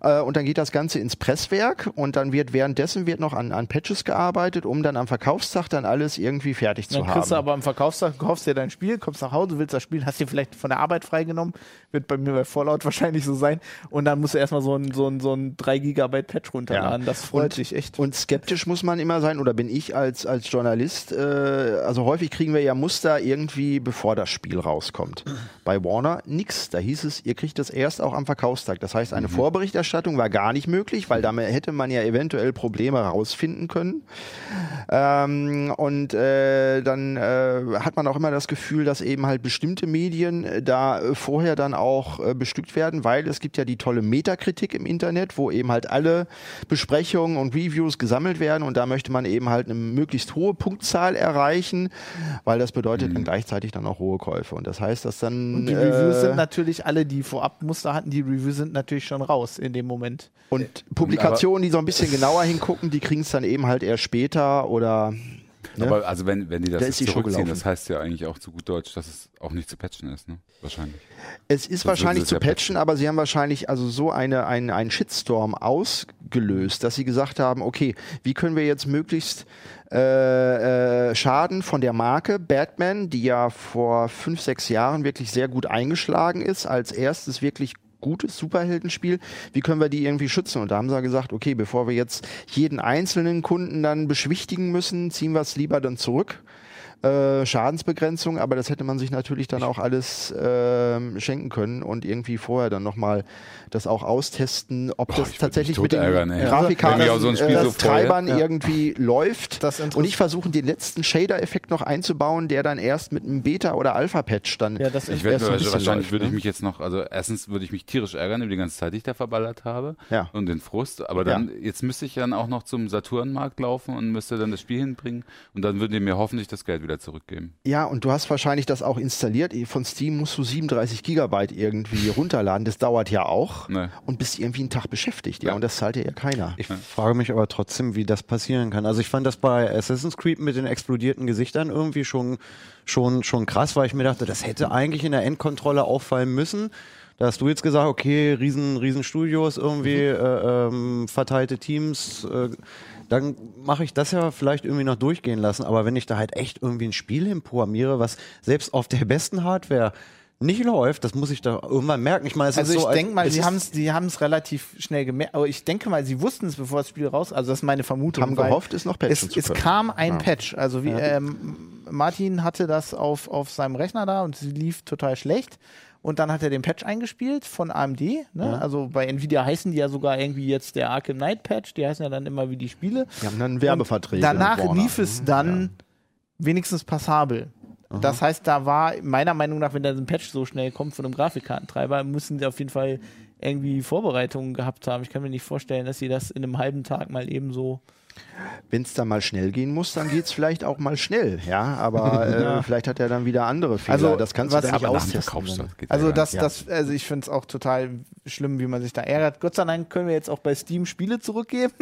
Äh, und dann geht das Ganze ins Presswerk und dann wird währenddessen wird noch an, an Patches gearbeitet, um dann am Verkaufstag dann alles irgendwie fertig zu haben. Stehst du aber am Verkaufstag, kaufst dir dein Spiel, kommst nach Hause, willst das Spiel, hast dir vielleicht von der Arbeit freigenommen, wird bei mir bei Fallout wahrscheinlich so sein. Und dann musst du erstmal so ein, so ein, so ein 3 Gigabyte Patch runterladen. Ja. Das freut Und- dich echt. Und skeptisch muss man immer sein, oder bin ich als, als Journalist, äh, also häufig kriegen wir ja Muster irgendwie, bevor das Spiel rauskommt. Bei Warner nix. Da hieß es, ihr kriegt das erst auch am Verkaufstag. Das heißt, eine Vorberichterstattung war gar nicht möglich, weil damit hätte man ja eventuell Probleme rausfinden können. Ähm, und äh, dann äh, hat man auch immer das Gefühl, dass eben halt bestimmte Medien äh, da äh, vorher dann auch äh, bestückt werden, weil es gibt ja die tolle Metakritik im Internet, wo eben halt alle Besprechungen und Reviews gesammelt werden und da möchte man eben halt eine möglichst hohe Punktzahl erreichen, weil das bedeutet dann gleichzeitig dann auch hohe Käufe. Und das heißt, dass dann Und die Reviews äh, sind natürlich, alle, die vorab Muster hatten, die Reviews sind natürlich schon raus in dem Moment. und Publikationen, die so ein bisschen genauer hingucken, die kriegen es dann eben halt erst später oder Ne? Aber also wenn, wenn die das Da jetzt zurückziehen, das heißt ja eigentlich auch zu gut Deutsch, dass es auch nicht zu patchen ist, ne? Wahrscheinlich. Es ist würden wahrscheinlich es zu ja patchen, aber sie haben wahrscheinlich also so eine, ein, einen Shitstorm ausgelöst, dass sie gesagt haben, okay, wie können wir jetzt möglichst äh, äh, Schaden von der Marke Batman, die ja vor fünf, sechs Jahren wirklich sehr gut eingeschlagen ist, als erstes wirklich gutes Superheldenspiel, wie können wir die irgendwie schützen? Und da haben sie gesagt, okay, bevor wir jetzt jeden einzelnen Kunden dann beschwichtigen müssen, ziehen wir es lieber dann zurück äh, Schadensbegrenzung, aber das hätte man sich natürlich dann auch alles ähm, schenken können und irgendwie vorher dann nochmal das auch austesten, ob Boah, das tatsächlich mit den ärgern. Grafikkarten, so äh, so Treibern Ja. irgendwie läuft und ich versuche den letzten Shader-Effekt noch einzubauen, der dann erst mit einem Beta- oder Alpha-Patch dann Ja, das Ich ist werde erst so ein bisschen wahrscheinlich läuft, würde ich ne? mich jetzt noch, also erstens würde ich mich tierisch ärgern über die ganze Zeit, die ich da verballert habe Ja. und den Frust, aber dann jetzt müsste ich dann auch noch zum Saturnmarkt laufen und müsste dann das Spiel hinbringen und dann würden die mir hoffentlich das Geld wieder zurückgeben. Ja, und du hast wahrscheinlich das auch installiert. Von Steam musst du 37 Gigabyte irgendwie runterladen. Das dauert ja auch. Nee. Und bist irgendwie einen Tag beschäftigt. Ja, Ja. und das zahlt dir ja keiner. Ich frage mich aber trotzdem, wie das passieren kann. Also ich fand das bei Assassin's Creed mit den explodierten Gesichtern irgendwie schon, schon, schon krass, weil ich mir dachte, das hätte eigentlich in der Endkontrolle auffallen müssen. Da hast du jetzt gesagt, okay, riesen, riesen Studios, irgendwie äh, ähm, verteilte Teams, äh, dann mache ich das ja vielleicht irgendwie noch durchgehen lassen. Aber wenn ich da halt echt irgendwie ein Spiel hinprogrammiere, was selbst auf der besten Hardware nicht läuft, das muss ich da irgendwann merken. Ich meine, es Also ist ich so, als- denke mal, es sie haben es sie haben's relativ schnell gemerkt, aber ich denke mal, sie wussten es, bevor das Spiel raus, also das ist meine Vermutung. Haben gehofft, es noch patchen es, zu es können. kam ein Patch, also wie ähm, Martin hatte das auf, auf seinem Rechner da und sie lief total schlecht. Und dann hat er den Patch eingespielt von AMD. Ne? Also bei Nvidia heißen die ja sogar irgendwie jetzt der Arkham Knight Patch. Die heißen ja dann immer wie die Spiele. Die haben dann Werbeverträge. Und danach lief es dann wenigstens passabel. Das heißt, da war meiner Meinung nach, wenn da ein Patch so schnell kommt von einem Grafikkartentreiber, müssen sie auf jeden Fall irgendwie Vorbereitungen gehabt haben. Ich kann mir nicht vorstellen, dass sie das in einem halben Tag mal eben so. Wenn es dann mal schnell gehen muss, dann geht es vielleicht auch mal schnell. Ja, aber äh, vielleicht hat er dann wieder andere Fehler. Also, das kannst was- du dann nicht austesten. Also ja das, ja. das, also ich finde es auch total schlimm, wie man sich da ärgert. Gott sei Dank können wir jetzt auch bei Steam Spiele zurückgeben.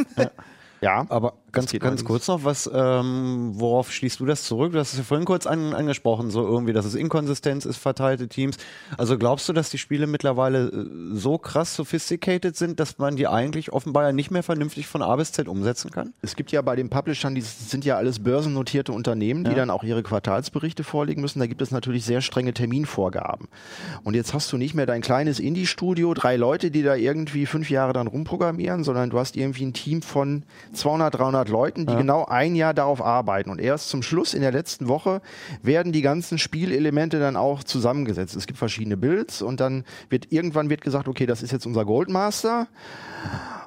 Ja, Aber ganz, ganz kurz noch, was, ähm, worauf schließt du das zurück? Du hast es ja vorhin kurz an, angesprochen, so irgendwie, dass es Inkonsistenz ist, verteilte Teams. Also glaubst du, dass die Spiele mittlerweile äh, so krass sophisticated sind, dass man die eigentlich offenbar ja nicht mehr vernünftig von A bis Z umsetzen kann? Es gibt ja bei den Publishern, die sind ja alles börsennotierte Unternehmen, die dann auch ihre Quartalsberichte vorlegen müssen. Da gibt es natürlich sehr strenge Terminvorgaben. Und jetzt hast du nicht mehr dein kleines Indie-Studio, drei Leute, die da irgendwie fünf Jahre dann rumprogrammieren, sondern du hast irgendwie ein Team von 200, 300 Leuten, die genau ein Jahr darauf arbeiten. Und erst zum Schluss in der letzten Woche werden die ganzen Spielelemente dann auch zusammengesetzt. Es gibt verschiedene Builds und dann wird irgendwann wird gesagt, okay, das ist jetzt unser Goldmaster.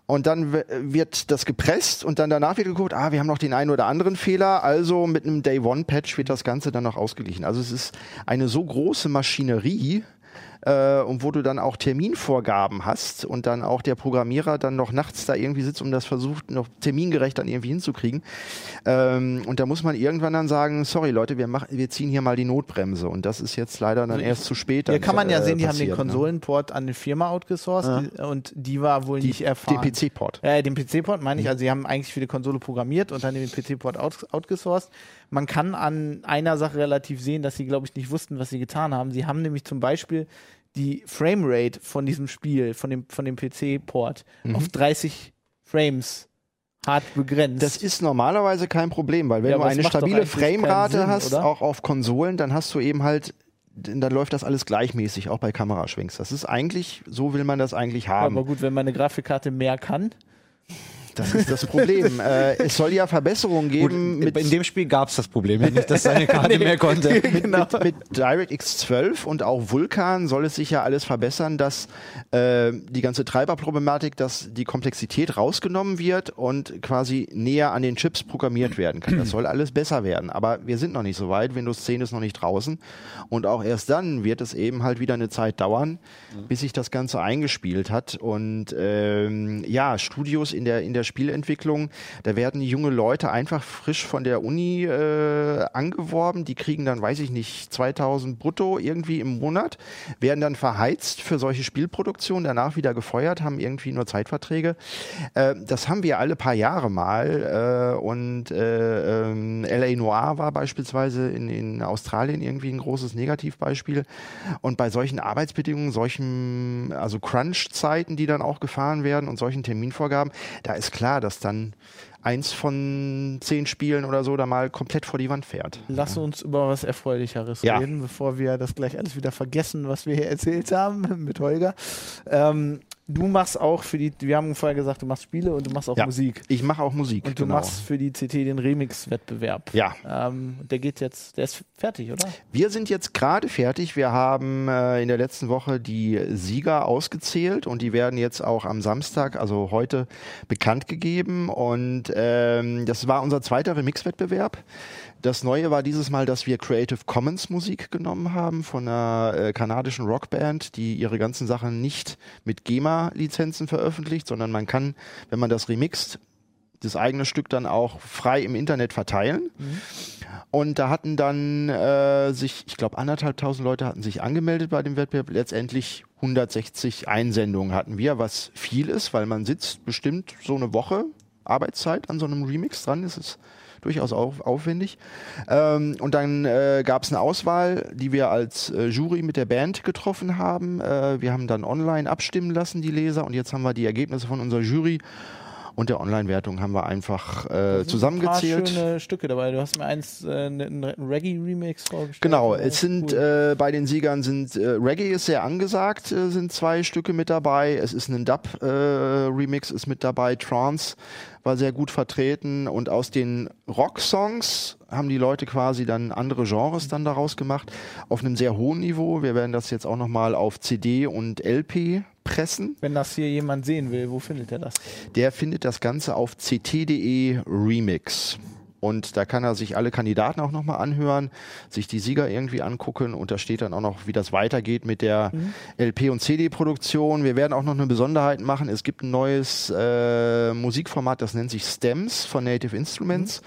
Und dann wird das gepresst und dann danach wird geguckt, ah, wir haben noch den einen oder anderen Fehler. Also mit einem Day One Patch wird das Ganze dann noch ausgeglichen. Also es ist eine so große Maschinerie, äh, und wo du dann auch Terminvorgaben hast und dann auch der Programmierer dann noch nachts da irgendwie sitzt und das versucht, noch termingerecht dann irgendwie hinzukriegen. Ähm, und da muss man irgendwann dann sagen, sorry Leute, wir, machen, wir ziehen hier mal die Notbremse. Und das ist jetzt leider dann erst zu spät. Hier kann man ja äh, sehen, die haben den ne? Konsolenport an eine Firma outgesourced die, und die war wohl nicht erfahren. Den PC-Port. Äh, den PC-Port meine Mhm. ich, also sie haben eigentlich für die Konsole programmiert und dann den PC-Port out, outgesourced. Man kann an einer Sache relativ sehen, dass sie, glaube ich, nicht wussten, was sie getan haben. Sie haben nämlich zum Beispiel die Framerate von diesem Spiel, von dem, von dem PC-Port, Mhm. auf 30 Frames hart begrenzt. Das ist normalerweise kein Problem, weil wenn Ja, du eine stabile Framerate hast, oder? auch auf Konsolen, dann hast du eben halt, dann läuft das alles gleichmäßig, auch bei Kameraschwenks. Das ist eigentlich, so will man das eigentlich haben. aber gut, wenn meine Grafikkarte mehr kann. Das ist das Problem. äh, es soll ja Verbesserungen Gut, geben mit, in dem Spiel gab es das Problem ja nicht, dass seine Karte mehr konnte. mit, mit, mit DirectX 12 und auch Vulkan soll es sich ja alles verbessern, dass äh, die ganze Treiberproblematik, dass die Komplexität rausgenommen wird und quasi näher an den Chips programmiert werden kann. Das soll alles besser werden. Aber wir sind noch nicht so weit. Windows 10 ist noch nicht draußen. Und auch erst dann wird es eben halt wieder eine Zeit dauern, bis sich das Ganze eingespielt hat. Und ähm, ja, Studios in der, in der Spielentwicklung, da werden junge Leute einfach frisch von der Uni äh, angeworben. Die kriegen dann, weiß ich nicht, 2000 brutto irgendwie im Monat, werden dann verheizt für solche Spielproduktionen, danach wieder gefeuert, haben irgendwie nur Zeitverträge. Äh, das haben wir alle paar Jahre mal. Äh, und äh, ähm, LA Noir war beispielsweise in, in Australien irgendwie ein großes Negativbeispiel. Und bei solchen Arbeitsbedingungen, solchen, also Crunch-Zeiten, die dann auch gefahren werden und solchen Terminvorgaben, da ist klar, dass dann eins von zehn Spielen oder so da mal komplett vor die Wand fährt. Lass uns über was Erfreulicheres Ja. reden, bevor wir das gleich alles wieder vergessen, was wir hier erzählt haben mit Holger. Ähm, du machst auch für die, wir haben vorher gesagt, du machst Spiele und du machst auch Ja, Musik. Ich mache auch Musik. Und du genau. machst für die CT den Remix-Wettbewerb. Ja. Ähm, der geht jetzt, der ist fertig, oder? Wir sind jetzt gerade fertig. Wir haben äh, in der letzten Woche die Sieger ausgezählt und die werden jetzt auch am Samstag, also heute, bekannt gegeben. Und ähm, das war unser zweiter Remix-Wettbewerb. Das Neue war dieses Mal, dass wir Creative Commons Musik genommen haben von einer äh, kanadischen Rockband, die ihre ganzen Sachen nicht mit GEMA-Lizenzen veröffentlicht, sondern man kann, wenn man das remixt, das eigene Stück dann auch frei im Internet verteilen. Und da hatten dann äh, sich, ich glaube, anderthalbtausend Leute hatten sich angemeldet bei dem Wettbewerb. Letztendlich 160 Einsendungen hatten wir, was viel ist, weil man sitzt bestimmt so eine Woche Arbeitszeit an so einem Remix dran. Das ist durchaus auf, aufwendig. Ähm, und dann äh, gab es eine Auswahl, die wir als äh, Jury mit der Band getroffen haben. Äh, wir haben dann online abstimmen lassen, die Leser. Und jetzt haben wir die Ergebnisse von unserer Jury und der Online-Wertung haben wir einfach äh, Ein paar zusammengezählt. schöne Stücke dabei. Du hast mir eins, äh, einen Reggae-Remix vorgestellt. Genau, Oh, es sind cool. äh, bei den Siegern sind äh, Reggae ist sehr angesagt, äh, sind zwei Stücke mit dabei. Es ist ein Dub äh, ist mit dabei, Trance war sehr gut vertreten und aus den Rock-Songs haben die Leute quasi dann andere Genres dann daraus gemacht auf einem sehr hohen Niveau. Wir werden das jetzt auch noch mal auf CD und LP pressen. Wenn das hier jemand sehen will, wo findet er das? Der findet das Ganze auf ct.de Remix. Und da kann er sich alle Kandidaten auch nochmal anhören, sich die Sieger irgendwie angucken und da steht dann auch noch, wie das weitergeht mit der LP- und CD-Produktion. Wir werden auch noch eine Besonderheit machen. Es gibt ein neues äh, Musikformat, das nennt sich Stems von Native Instruments.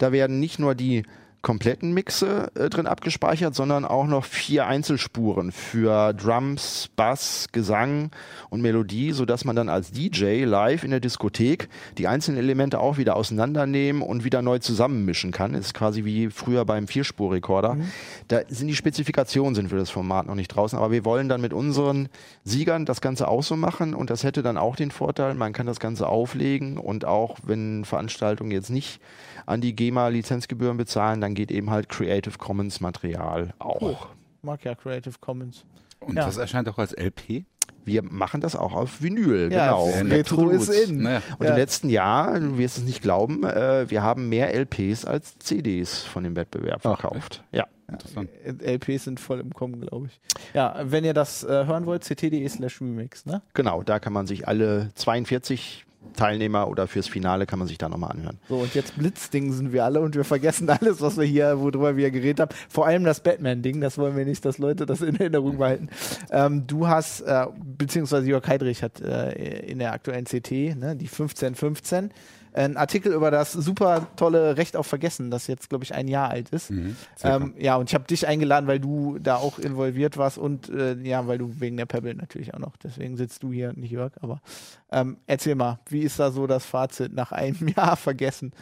Da werden nicht nur die kompletten Mixe äh, drin abgespeichert, sondern auch noch vier Einzelspuren für Drums, Bass, Gesang und Melodie, sodass man dann als DJ live in der Diskothek die einzelnen Elemente auch wieder auseinandernehmen und wieder neu zusammenmischen kann. ist quasi wie früher beim Vierspurrekorder. Da sind die Spezifikationen sind für das Format noch nicht draußen, aber wir wollen dann mit unseren Siegern das Ganze auch so machen und das hätte dann auch den Vorteil, man kann das Ganze auflegen und auch wenn Veranstaltungen jetzt nicht an die GEMA-Lizenzgebühren bezahlen, dann geht eben halt Creative Commons Material auch. Cool. Mag ja Creative Commons. Und Ja. das erscheint auch als LP? Wir machen das auch auf Vinyl, Ja, genau. Retro ist in. Naja. Und Ja. im letzten Jahr, du wirst es nicht glauben, äh, wir haben mehr LPs als CDs von dem Wettbewerb Ach, verkauft. Ja. Interessant. Äh, LPs sind voll im Kommen, glaube ich. Ja, wenn ihr das äh, hören wollt, ct.de slash remix, ne? Genau, da kann man sich alle 42 Teilnehmer oder fürs Finale kann man sich da nochmal anhören. So, und jetzt Blitzding sind wir alle und wir vergessen alles, was wir hier, worüber wir geredet haben. Vor allem das Batman-Ding, das wollen wir nicht, dass Leute das in Erinnerung behalten. Ähm, du hast, äh, beziehungsweise Jörg Heidrich hat äh, in der aktuellen CT, ne, die 1515, einen Artikel über das super tolle Recht auf Vergessen, das jetzt, glaube ich, ein Jahr alt ist. Mhm. Ähm, ja, und ich habe dich eingeladen, weil du da auch involviert warst und äh, ja, weil du wegen der Pebble natürlich auch noch. Deswegen sitzt du hier, nicht Jörg. Aber ähm, erzähl mal, wie ist da so das Fazit nach einem Jahr vergessen?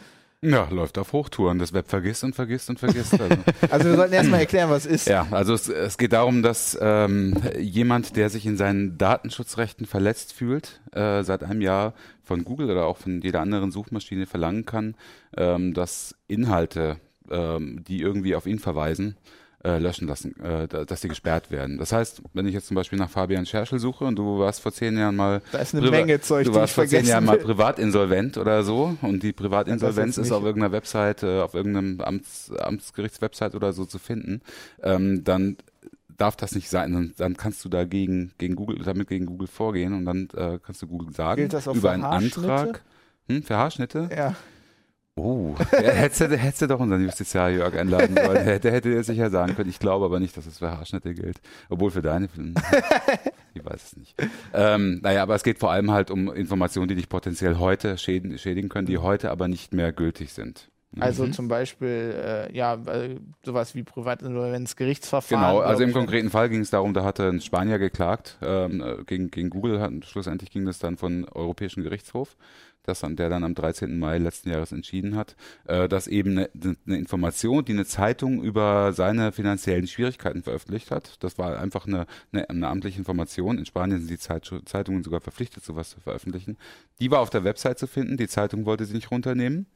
Ja, läuft auf Hochtouren. Das Web vergisst und vergisst und vergisst. Also. Also wir sollten erstmal erklären, was ist. Ja, also es, es geht darum, dass ähm, jemand, der sich in seinen Datenschutzrechten verletzt fühlt, äh, seit einem Jahr von Google oder auch von jeder anderen Suchmaschine verlangen kann, ähm, dass Inhalte, ähm, die irgendwie auf ihn verweisen, äh, löschen lassen, äh, da- dass sie gesperrt werden. Das heißt, wenn ich jetzt zum Beispiel nach Fabian Scherschel suche und du warst vor zehn Jahren mal Da ist eine Menge Zeug, du warst vor zehn Jahren mal will. privat insolvent oder so und die Privatinsolvenz ist auf irgendeiner Website, äh, auf irgendeinem Amts, Amtsgerichtswebsite oder so zu finden, ähm, dann darf das nicht sein. Dann, dann kannst du dagegen gegen Google, damit gegen Google vorgehen und dann äh, kannst du Google sagen über einen? Antrag. Hm, für Haarschnitte? Ja. Oh, hättest, du, hättest du doch unseren Justiziar Jörg einladen sollen. Der, der hätte dir sicher sagen können. Ich glaube aber nicht, dass es für Haarschnitte gilt. Obwohl für deine, ich weiß es nicht. Ähm, naja, aber es geht vor allem halt um Informationen, die dich potenziell heute schädigen, schädigen können, die heute aber nicht mehr gültig sind. Also Mhm. zum Beispiel, äh, ja, sowas wie Privatinsolvenz, Gerichtsverfahren. Genau, also im ich. konkreten Fall ging es darum, da hatte ein Spanier geklagt ähm, äh, gegen, gegen Google. Hat, schlussendlich ging das dann von Europäischen Gerichtshof, das dann, der dann am 13. Mai letzten Jahres entschieden hat, äh, dass eben eine, eine Information, die eine Zeitung über seine finanziellen Schwierigkeiten veröffentlicht hat, das war einfach eine, eine, eine amtliche Information. In Spanien sind die Zeit, Zeitungen sogar verpflichtet, sowas zu veröffentlichen. Die war auf der Website zu finden. Die Zeitung wollte sie nicht runternehmen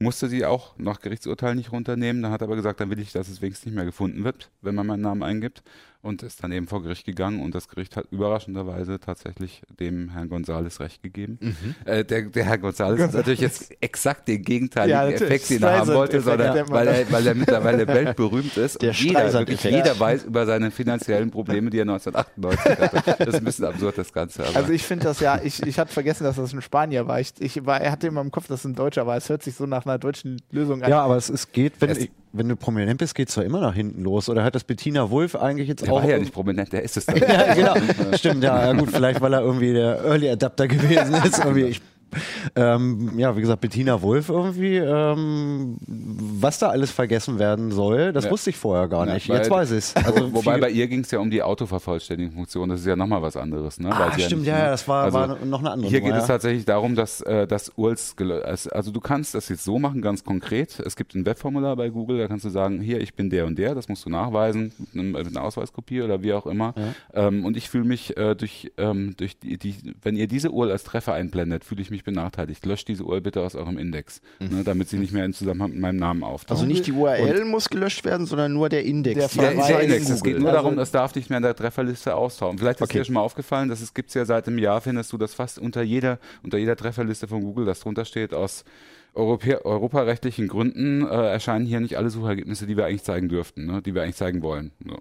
musste sie auch nach Gerichtsurteil nicht runternehmen. Dann hat er aber gesagt, dann will ich, dass es wenigstens nicht mehr gefunden wird, wenn man meinen Namen eingibt. Und ist dann eben vor Gericht gegangen und das Gericht hat überraschenderweise tatsächlich dem Herrn Gonzales Recht gegeben. Äh, der, der Herr Gonzales hat natürlich jetzt exakt den gegenteiligen Ja. Effekt, den er haben wollte, sondern weil er, weil er mittlerweile weltberühmt ist. Der und jeder, wirklich jeder weiß über seine finanziellen Probleme, die er 1998 hatte. Das ist ein bisschen absurd, das Ganze. Aber Also ich finde das ja, ich, ich hatte vergessen, dass das ein Spanier war. Ich, ich war. Er hatte immer im Kopf, dass es ein Deutscher war. Es hört sich so nach einer deutschen Lösung an. Ja, aber es, es geht, wenn, Es- wenn du prominent bist, geht's doch immer nach hinten los. Oder hat das Bettina Wulff eigentlich jetzt der auch. war ja nicht prominent, der ist es dann. ja, genau. Stimmt, ja, ja, gut, vielleicht weil er irgendwie der Early Adapter gewesen ist. Irgendwie. Ich, ähm, ja, wie gesagt, Bettina Wulff irgendwie, ähm, was da alles vergessen werden soll, das Ja. wusste ich vorher gar Ja, nicht. Jetzt weiß ich es. Also Wobei bei ihr ging es ja um die Autovervollständigungsfunktion, das ist ja nochmal was anderes. Ne? Ah, stimmt, nicht- ja, ja, das war, also war noch eine andere Hier geht Nummer, es ja. tatsächlich darum, dass äh, das URLs, also du kannst das jetzt so machen, ganz konkret. Es gibt ein Webformular bei Google, da kannst du sagen, hier, ich bin der und der, das musst du nachweisen mit, einer Ausweiskopie oder wie auch immer. Ähm, und ich fühle mich äh, durch, ähm, durch die, die, wenn ihr diese URL als Treffer einblendet, fühle ich mich benachteiligt. Löscht diese URL bitte aus eurem Index, ne, damit sie nicht mehr in Zusammenhang mit meinem Namen auftaucht. Also nicht die URL muss gelöscht werden, sondern nur der Index. Der Der, der in Index. Es geht nur Also- darum, es darf nicht mehr in der Trefferliste austauchen. Vielleicht ist Okay. dir schon mal aufgefallen, dass es gibt's ja seit einem Jahr, findest du das fast unter jeder, unter jeder Trefferliste von Google, das drunter steht, aus Europä europarechtlichen Gründen äh, erscheinen hier nicht alle Suchergebnisse, die wir eigentlich zeigen dürften, ne? die wir eigentlich zeigen wollen. So,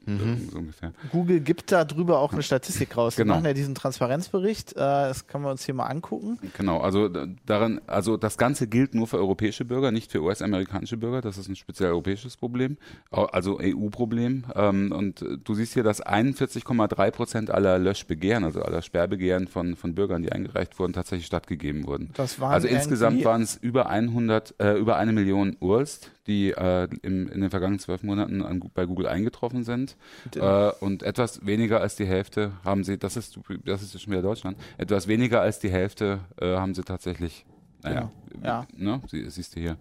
so ungefähr. Google gibt da drüber auch eine Statistik raus. Genau. Wir machen ja diesen Transparenzbericht. Äh, das können wir uns hier mal angucken. Genau, also daran, also das Ganze gilt nur für europäische Bürger, nicht für US-amerikanische Bürger. Das ist ein speziell europäisches Problem, also EU-Problem. Ähm, und du siehst hier, dass 41,3 Prozent aller Löschbegehren, also aller Sperrbegehren von, von Bürgern, die eingereicht wurden, tatsächlich stattgegeben wurden. Das waren also insgesamt waren es über 100, äh, über eine Million URLs, die äh, im, in den vergangenen zwölf Monaten an, bei Google eingetroffen sind. Äh, und etwas weniger als die Hälfte haben sie, das ist, das ist schon wieder Deutschland, etwas weniger als die Hälfte äh, haben sie tatsächlich, naja, Ja. ne, sie, siehst du hier.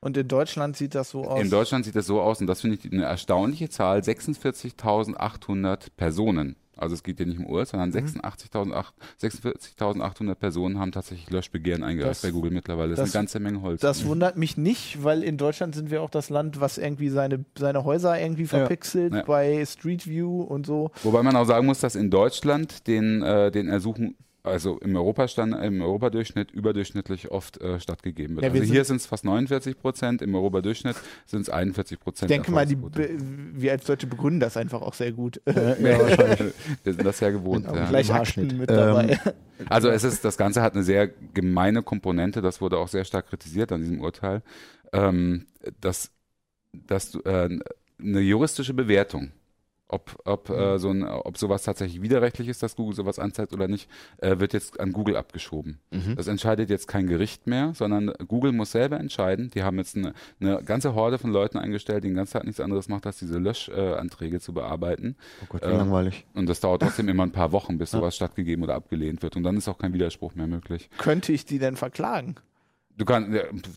Und in Deutschland sieht das so aus. In Deutschland sieht das so aus, und das finde ich eine erstaunliche Zahl, 46.800 Personen. Also es geht hier nicht um URLs, sondern Mhm. 86.800 46.800 Personen haben tatsächlich Löschbegehren eingereicht Das- bei Google mittlerweile. Das, das- ist eine ganze Menge Holz. Das wundert mich nicht, weil in Deutschland sind wir auch das Land, was irgendwie seine, seine Häuser irgendwie verpixelt Ja. bei Street View und so. Wobei man auch sagen muss, dass in Deutschland den, äh, den Ersuchen, also im Europastand, im Europadurchschnitt überdurchschnittlich oft äh, stattgegeben wird. Ja, wir also hier sind- es fast 49 Prozent, im Europadurchschnitt sind es 41 Ich Prozent. denke mal, die, wir als Deutsche begründen das einfach auch sehr gut. ja, wahrscheinlich. Wir sind das ja gewohnt. Haben ja. gleich Akten mit dabei. Also es ist, das Ganze hat eine sehr gemeine Komponente, das wurde auch sehr stark kritisiert an diesem Urteil, ähm, dass, dass du, äh, eine juristische Bewertung, ob, ob, äh, so ein, ob sowas tatsächlich widerrechtlich ist, dass Google sowas anzeigt oder nicht, äh, wird jetzt an Google abgeschoben. Das entscheidet jetzt kein Gericht mehr, sondern Google muss selber entscheiden. Die haben jetzt eine, eine ganze Horde von Leuten eingestellt, die den ganzen Tag nichts anderes macht, als diese Löschanträge äh, zu bearbeiten. Oh Gott, wie Ähm, langweilig. Und das dauert trotzdem immer ein paar Wochen, bis sowas stattgegeben oder abgelehnt wird. Und dann ist auch kein Widerspruch mehr möglich. Könnte ich die denn verklagen? Du kannst,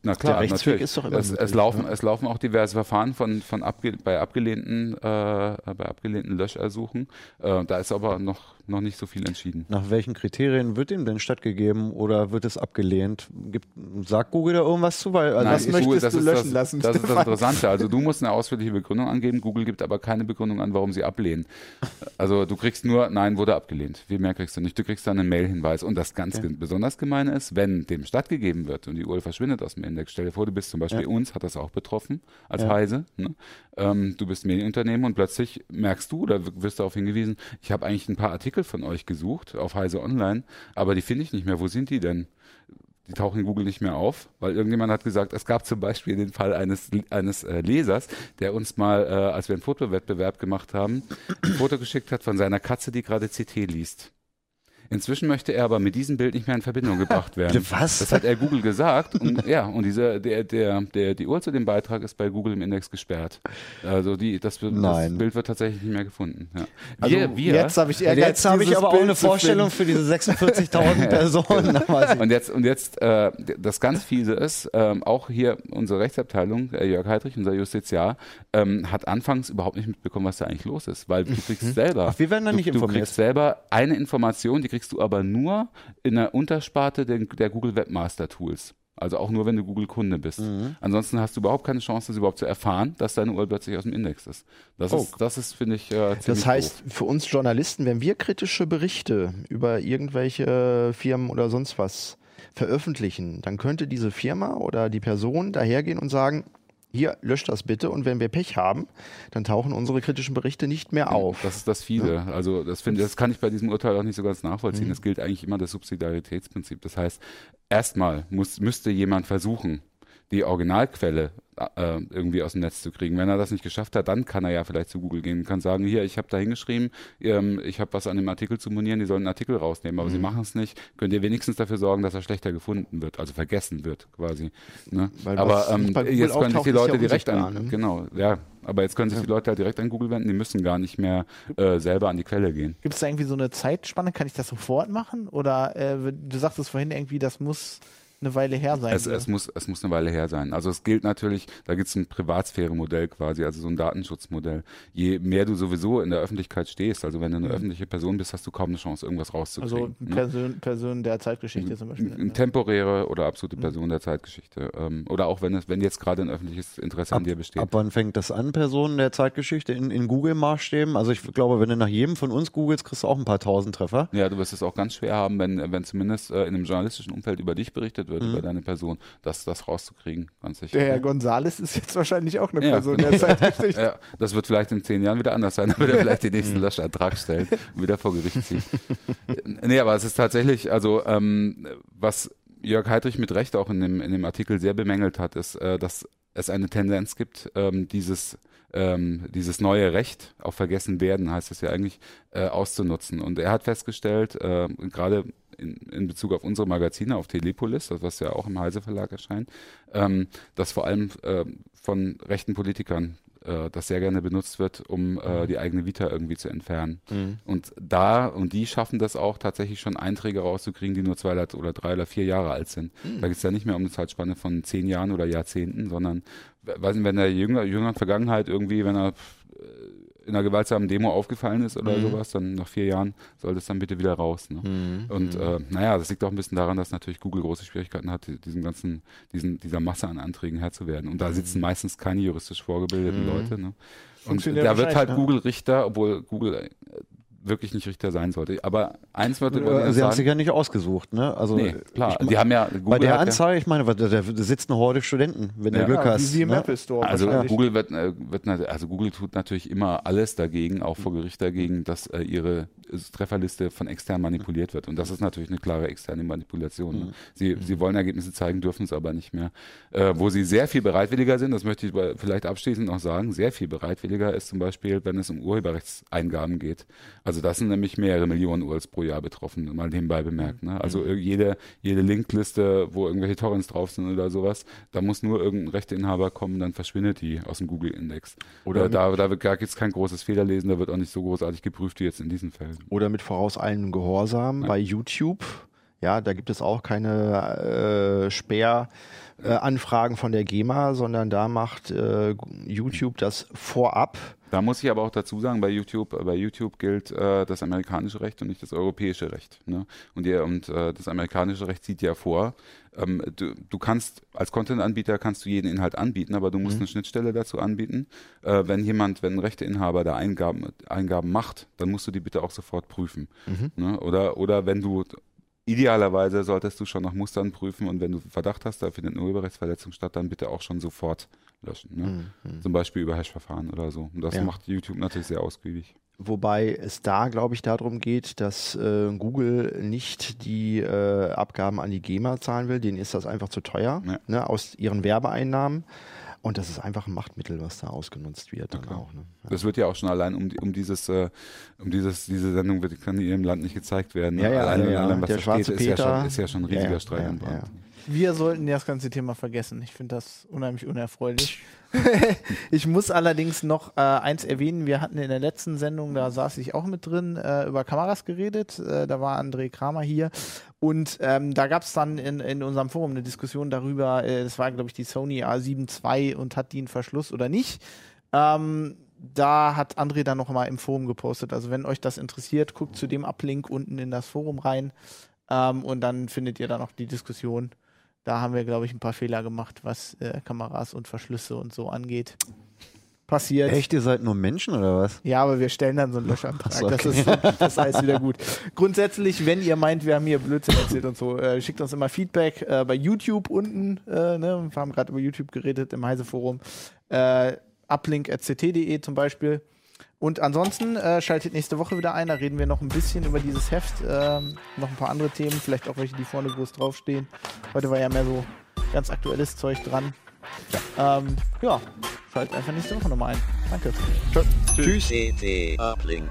na klar, Der Rechtsweg natürlich. ist doch immer es, es, möglich, laufen, ne? es laufen auch diverse Verfahren von, von abge, bei abgelehnten, äh, bei abgelehnten Löschersuchen. Äh, da ist aber noch, noch nicht so viel entschieden. Nach welchen Kriterien wird dem denn stattgegeben oder wird es abgelehnt? Gibt, sagt Google da irgendwas zu? Weil, also Nein, was ich- möchtest das du löschen das, lassen, Das ist das? Interessante. Also du musst eine ausführliche Begründung angeben. Google gibt aber keine Begründung an, warum sie ablehnen. Also du kriegst nur, nein, wurde abgelehnt. Viel mehr kriegst du nicht. Du kriegst dann einen Mail-Hinweis. Und das ganz ge- besonders Gemeine ist, wenn dem stattgegeben wird und die URL verschwindet aus dem Index. Stell dir vor, du bist zum Beispiel uns, hat das auch betroffen als Heise. Ne? Ähm, du bist Medienunternehmen und plötzlich merkst du oder wirst darauf hingewiesen, ich habe eigentlich ein paar Artikel von euch gesucht auf Heise Online, aber die finde ich nicht mehr. Wo sind die denn? die tauchen in Google nicht mehr auf, weil irgendjemand hat gesagt, es gab zum Beispiel den Fall eines, eines äh, Lesers, der uns mal, äh, als wir einen Fotowettbewerb gemacht haben, ein Foto geschickt hat von seiner Katze, die gerade CT liest. Inzwischen möchte er aber mit diesem Bild nicht mehr in Verbindung gebracht werden. Was? Das hat er Google gesagt. Und ja, und diese, der, der, der, die Uhr zu dem Beitrag ist bei Google im Index gesperrt. Also die, das, das. Bild wird tatsächlich nicht mehr gefunden. Ja. Also Wir, wir, jetzt habe ich Ehrgeiz, Jetzt habe ich aber auch eine Vorstellung für diese 46.000 Personen. Ich- Und jetzt, und jetzt äh, das ganz fiese ist, ähm, auch hier unsere Rechtsabteilung, äh, Jörg Heidrich, unser Justiziar, ähm, hat anfangs überhaupt nicht mitbekommen, was da eigentlich los ist, weil du kriegst selber. Ach, wir werden da du, nicht Du informiert. kriegst selber eine Information, die kriegst du aber nur in der Untersparte der, der Google Webmaster Tools. Also auch nur, wenn du Google-Kunde bist. Mhm. Ansonsten hast du überhaupt keine Chance, das überhaupt zu erfahren, dass deine URL plötzlich aus dem Index ist. Das Oh. ist, das ist, finde ich, äh, ziemlich Das heißt, doof. für uns Journalisten, wenn wir kritische Berichte über irgendwelche Firmen oder sonst was veröffentlichen, dann könnte diese Firma oder die Person dahergehen und sagen, hier, löscht das bitte und wenn wir Pech haben, dann tauchen unsere kritischen Berichte nicht mehr auf. Das ist das Fiese. Also das finde, das kann ich bei diesem Urteil auch nicht so ganz nachvollziehen. Mhm. Es gilt eigentlich immer das Subsidiaritätsprinzip. Das heißt, erstmal muss, müsste jemand versuchen, die Originalquelle äh, irgendwie aus dem Netz zu kriegen. Wenn er das nicht geschafft hat, dann kann er ja vielleicht zu Google gehen und kann sagen, hier, ich habe da hingeschrieben, ähm, ich habe was an dem Artikel zu monieren, die sollen einen Artikel rausnehmen, aber sie machen es nicht. Könnt ihr wenigstens dafür sorgen, dass er schlechter gefunden wird, also vergessen wird quasi. Ne? Weil aber ähm, jetzt können sich die ist ja Leute direkt an, ne? genau, ja, aber jetzt können sich die Leute halt direkt an Google wenden, die müssen gar nicht mehr äh, selber an die Quelle gehen. Gibt es da irgendwie so eine Zeitspanne? Kann ich das sofort machen? Oder äh, du sagtest vorhin irgendwie, das muss eine Weile her sein. Es, es, muss, es muss eine Weile her sein. Also es gilt natürlich, da gibt es ein Privatsphäre-Modell quasi, also so ein Datenschutzmodell. Je mehr du sowieso in der Öffentlichkeit stehst, also wenn du eine öffentliche Person bist, hast du kaum eine Chance, irgendwas also rauszukriegen. ne? Person, Person der Zeitgeschichte zum Beispiel. Eine temporäre oder absolute Person der Zeitgeschichte. Ähm, oder auch wenn es, wenn jetzt gerade ein öffentliches Interesse an dir besteht. Ab wann fängt das an, Personen der Zeitgeschichte in, in Google-Maßstäben? Also ich glaube, wenn du nach jedem von uns googelst, kriegst du auch ein paar tausend Treffer. Ja, du wirst es auch ganz schwer haben, wenn, wenn zumindest äh, in einem journalistischen Umfeld über dich berichtet wird, über deine Person, das, das rauszukriegen, ganz sicher. Der Herr Gonzales ist jetzt wahrscheinlich auch eine Ja, Person der Zeitgeschichte. Ja, das wird vielleicht in zehn Jahren wieder anders sein, dann wird er vielleicht den nächsten Löschantrag stellen und wieder vor Gericht ziehen. nee, aber es ist tatsächlich, also ähm, was Jörg Heidrich mit Recht auch in dem, in dem Artikel sehr bemängelt hat, ist, äh, dass es eine Tendenz gibt, ähm, dieses ähm, dieses neue Recht auf vergessen werden, heißt es ja eigentlich, äh, auszunutzen. Und er hat festgestellt, äh, gerade in, in Bezug auf unsere Magazine, auf Telepolis, das was ja auch im Heise Verlag erscheint, ähm, dass vor allem äh, von rechten Politikern äh, das sehr gerne benutzt wird, um äh, die eigene Vita irgendwie zu entfernen. Und da, und die schaffen das auch tatsächlich schon Einträge rauszukriegen, die nur zwei oder drei oder vier Jahre alt sind. Da geht es ja nicht mehr um eine Zeitspanne von zehn Jahren oder Jahrzehnten, sondern weiß nicht, wenn der jünger, jüngeren Vergangenheit irgendwie, wenn er äh, in einer gewaltsamen Demo aufgefallen ist oder sowas, dann nach vier Jahren soll das dann bitte wieder raus. Ne? Und äh, naja, das liegt auch ein bisschen daran, dass natürlich Google große Schwierigkeiten hat, diesen ganzen, diesen, dieser Masse an Anträgen Herr zu werden. Und da sitzen meistens keine juristisch vorgebildeten Leute. Ne? Und da wird halt ne? Google Richter, obwohl Google äh, wirklich nicht Richter sein sollte. Aber eins wird Äh, Sie haben sich ja nicht ausgesucht, ne? Also nee, klar, ich, die haben ja Google bei der hat ja- Anzahl, ich meine, da, da sitzt eine Horde Studenten, wenn du Ja. Glück Ja, hast. wie im ne? Apple Store Also. Google wird, äh, wird also Google tut natürlich immer alles dagegen, auch vor Gericht dagegen, dass äh, ihre äh, Trefferliste von extern manipuliert wird. Und das ist natürlich eine klare externe Manipulation. Ne? Sie, sie wollen Ergebnisse zeigen, dürfen es aber nicht mehr. Äh, wo sie sehr viel bereitwilliger sind, das möchte ich vielleicht abschließend noch sagen, sehr viel bereitwilliger ist zum Beispiel, wenn es um Urheberrechtseingaben geht. Also das sind nämlich mehrere Millionen URLs pro Jahr betroffen, mal nebenbei bemerkt. Ne? Also ir- jede, jede Linkliste, wo irgendwelche Torrents drauf sind oder sowas, da muss nur irgendein Rechteinhaber kommen, dann verschwindet die aus dem Google-Index. Oder da, da, wird- da gibt es kein großes Fehlerlesen, da wird auch nicht so großartig geprüft wie jetzt in diesen Fällen. Oder mit vorauseilendem Gehorsam bei YouTube Ja, da gibt es auch keine äh, Sperranfragen von der GEMA, sondern da macht äh, YouTube das vorab. Da muss ich aber auch dazu sagen, bei YouTube, bei YouTube gilt äh, das amerikanische Recht und nicht das europäische Recht. Ne? Und, ihr, und äh, das amerikanische Recht sieht ja vor, ähm, du, du kannst als Content-Anbieter kannst du jeden Inhalt anbieten, aber du musst Mhm. eine Schnittstelle dazu anbieten. Äh, wenn jemand, wenn ein Rechteinhaber da Eingaben, Eingaben macht, dann musst du die bitte auch sofort prüfen. Mhm. Ne? Oder, oder wenn du idealerweise solltest du schon nach Mustern prüfen und wenn du Verdacht hast, da findet eine Urheberrechtsverletzung statt, dann bitte auch schon sofort löschen. Ne? Zum Beispiel über Hash-Verfahren oder so. Und das Mhm. Ja. macht YouTube natürlich sehr ausgiebig. Wobei es da, glaube ich, darum geht, dass äh, Google nicht die äh, Abgaben an die GEMA zahlen will. Denen ist das einfach zu teuer Ja. ne, aus ihren Werbeeinnahmen. Und das ist einfach ein Machtmittel, was da ausgenutzt wird. Dann klar. auch, ne? Das wird ja auch schon allein um, um dieses, äh, um dieses, diese Sendung wird, kann in ihrem Land nicht gezeigt werden. ne? Ja, ja, allein, ja, ja. allein was Der da schwarze steht, ist ja, Peter. schon, ist ja schon ein riesiger Ja, ja, Streit ja, ja. Wir sollten das ganze Thema vergessen. Ich finde das unheimlich unerfreulich. ich muss allerdings noch äh, eins erwähnen. Wir hatten in der letzten Sendung, da saß ich auch mit drin, äh, über Kameras geredet. Äh, da war André Kramer hier. Und ähm, da gab es dann in, in unserem Forum eine Diskussion darüber, äh, das war, glaube ich, die Sony A7 II und hat die einen Verschluss oder nicht. Ähm, da hat André dann noch mal im Forum gepostet. Also wenn euch das interessiert, guckt zu dem Uplink unten in das Forum rein. Ähm, und dann findet ihr da noch die Diskussion. Da haben wir, glaube ich, ein paar Fehler gemacht, was äh, Kameras und Verschlüsse und so angeht. Passiert. Echt, ihr seid nur Menschen oder was? Ja, aber wir stellen dann so einen Löschantrag. So, das, okay. ist, das ist alles wieder gut. Grundsätzlich, wenn ihr meint, wir haben hier Blödsinn erzählt und so, äh, schickt uns immer Feedback äh, bei YouTube unten. Äh, ne? Wir haben gerade über YouTube geredet im Heise-Forum. Äh, uplink.ct.de zum Beispiel. Und ansonsten äh, schaltet nächste Woche wieder ein. Da reden wir noch ein bisschen über dieses Heft. Ähm, noch ein paar andere Themen, vielleicht auch welche, die vorne groß draufstehen. Heute war ja mehr so ganz aktuelles Zeug dran. Ja, ähm, ja schaltet einfach nächste Woche nochmal ein. Danke. Tschüss. CT Uplink.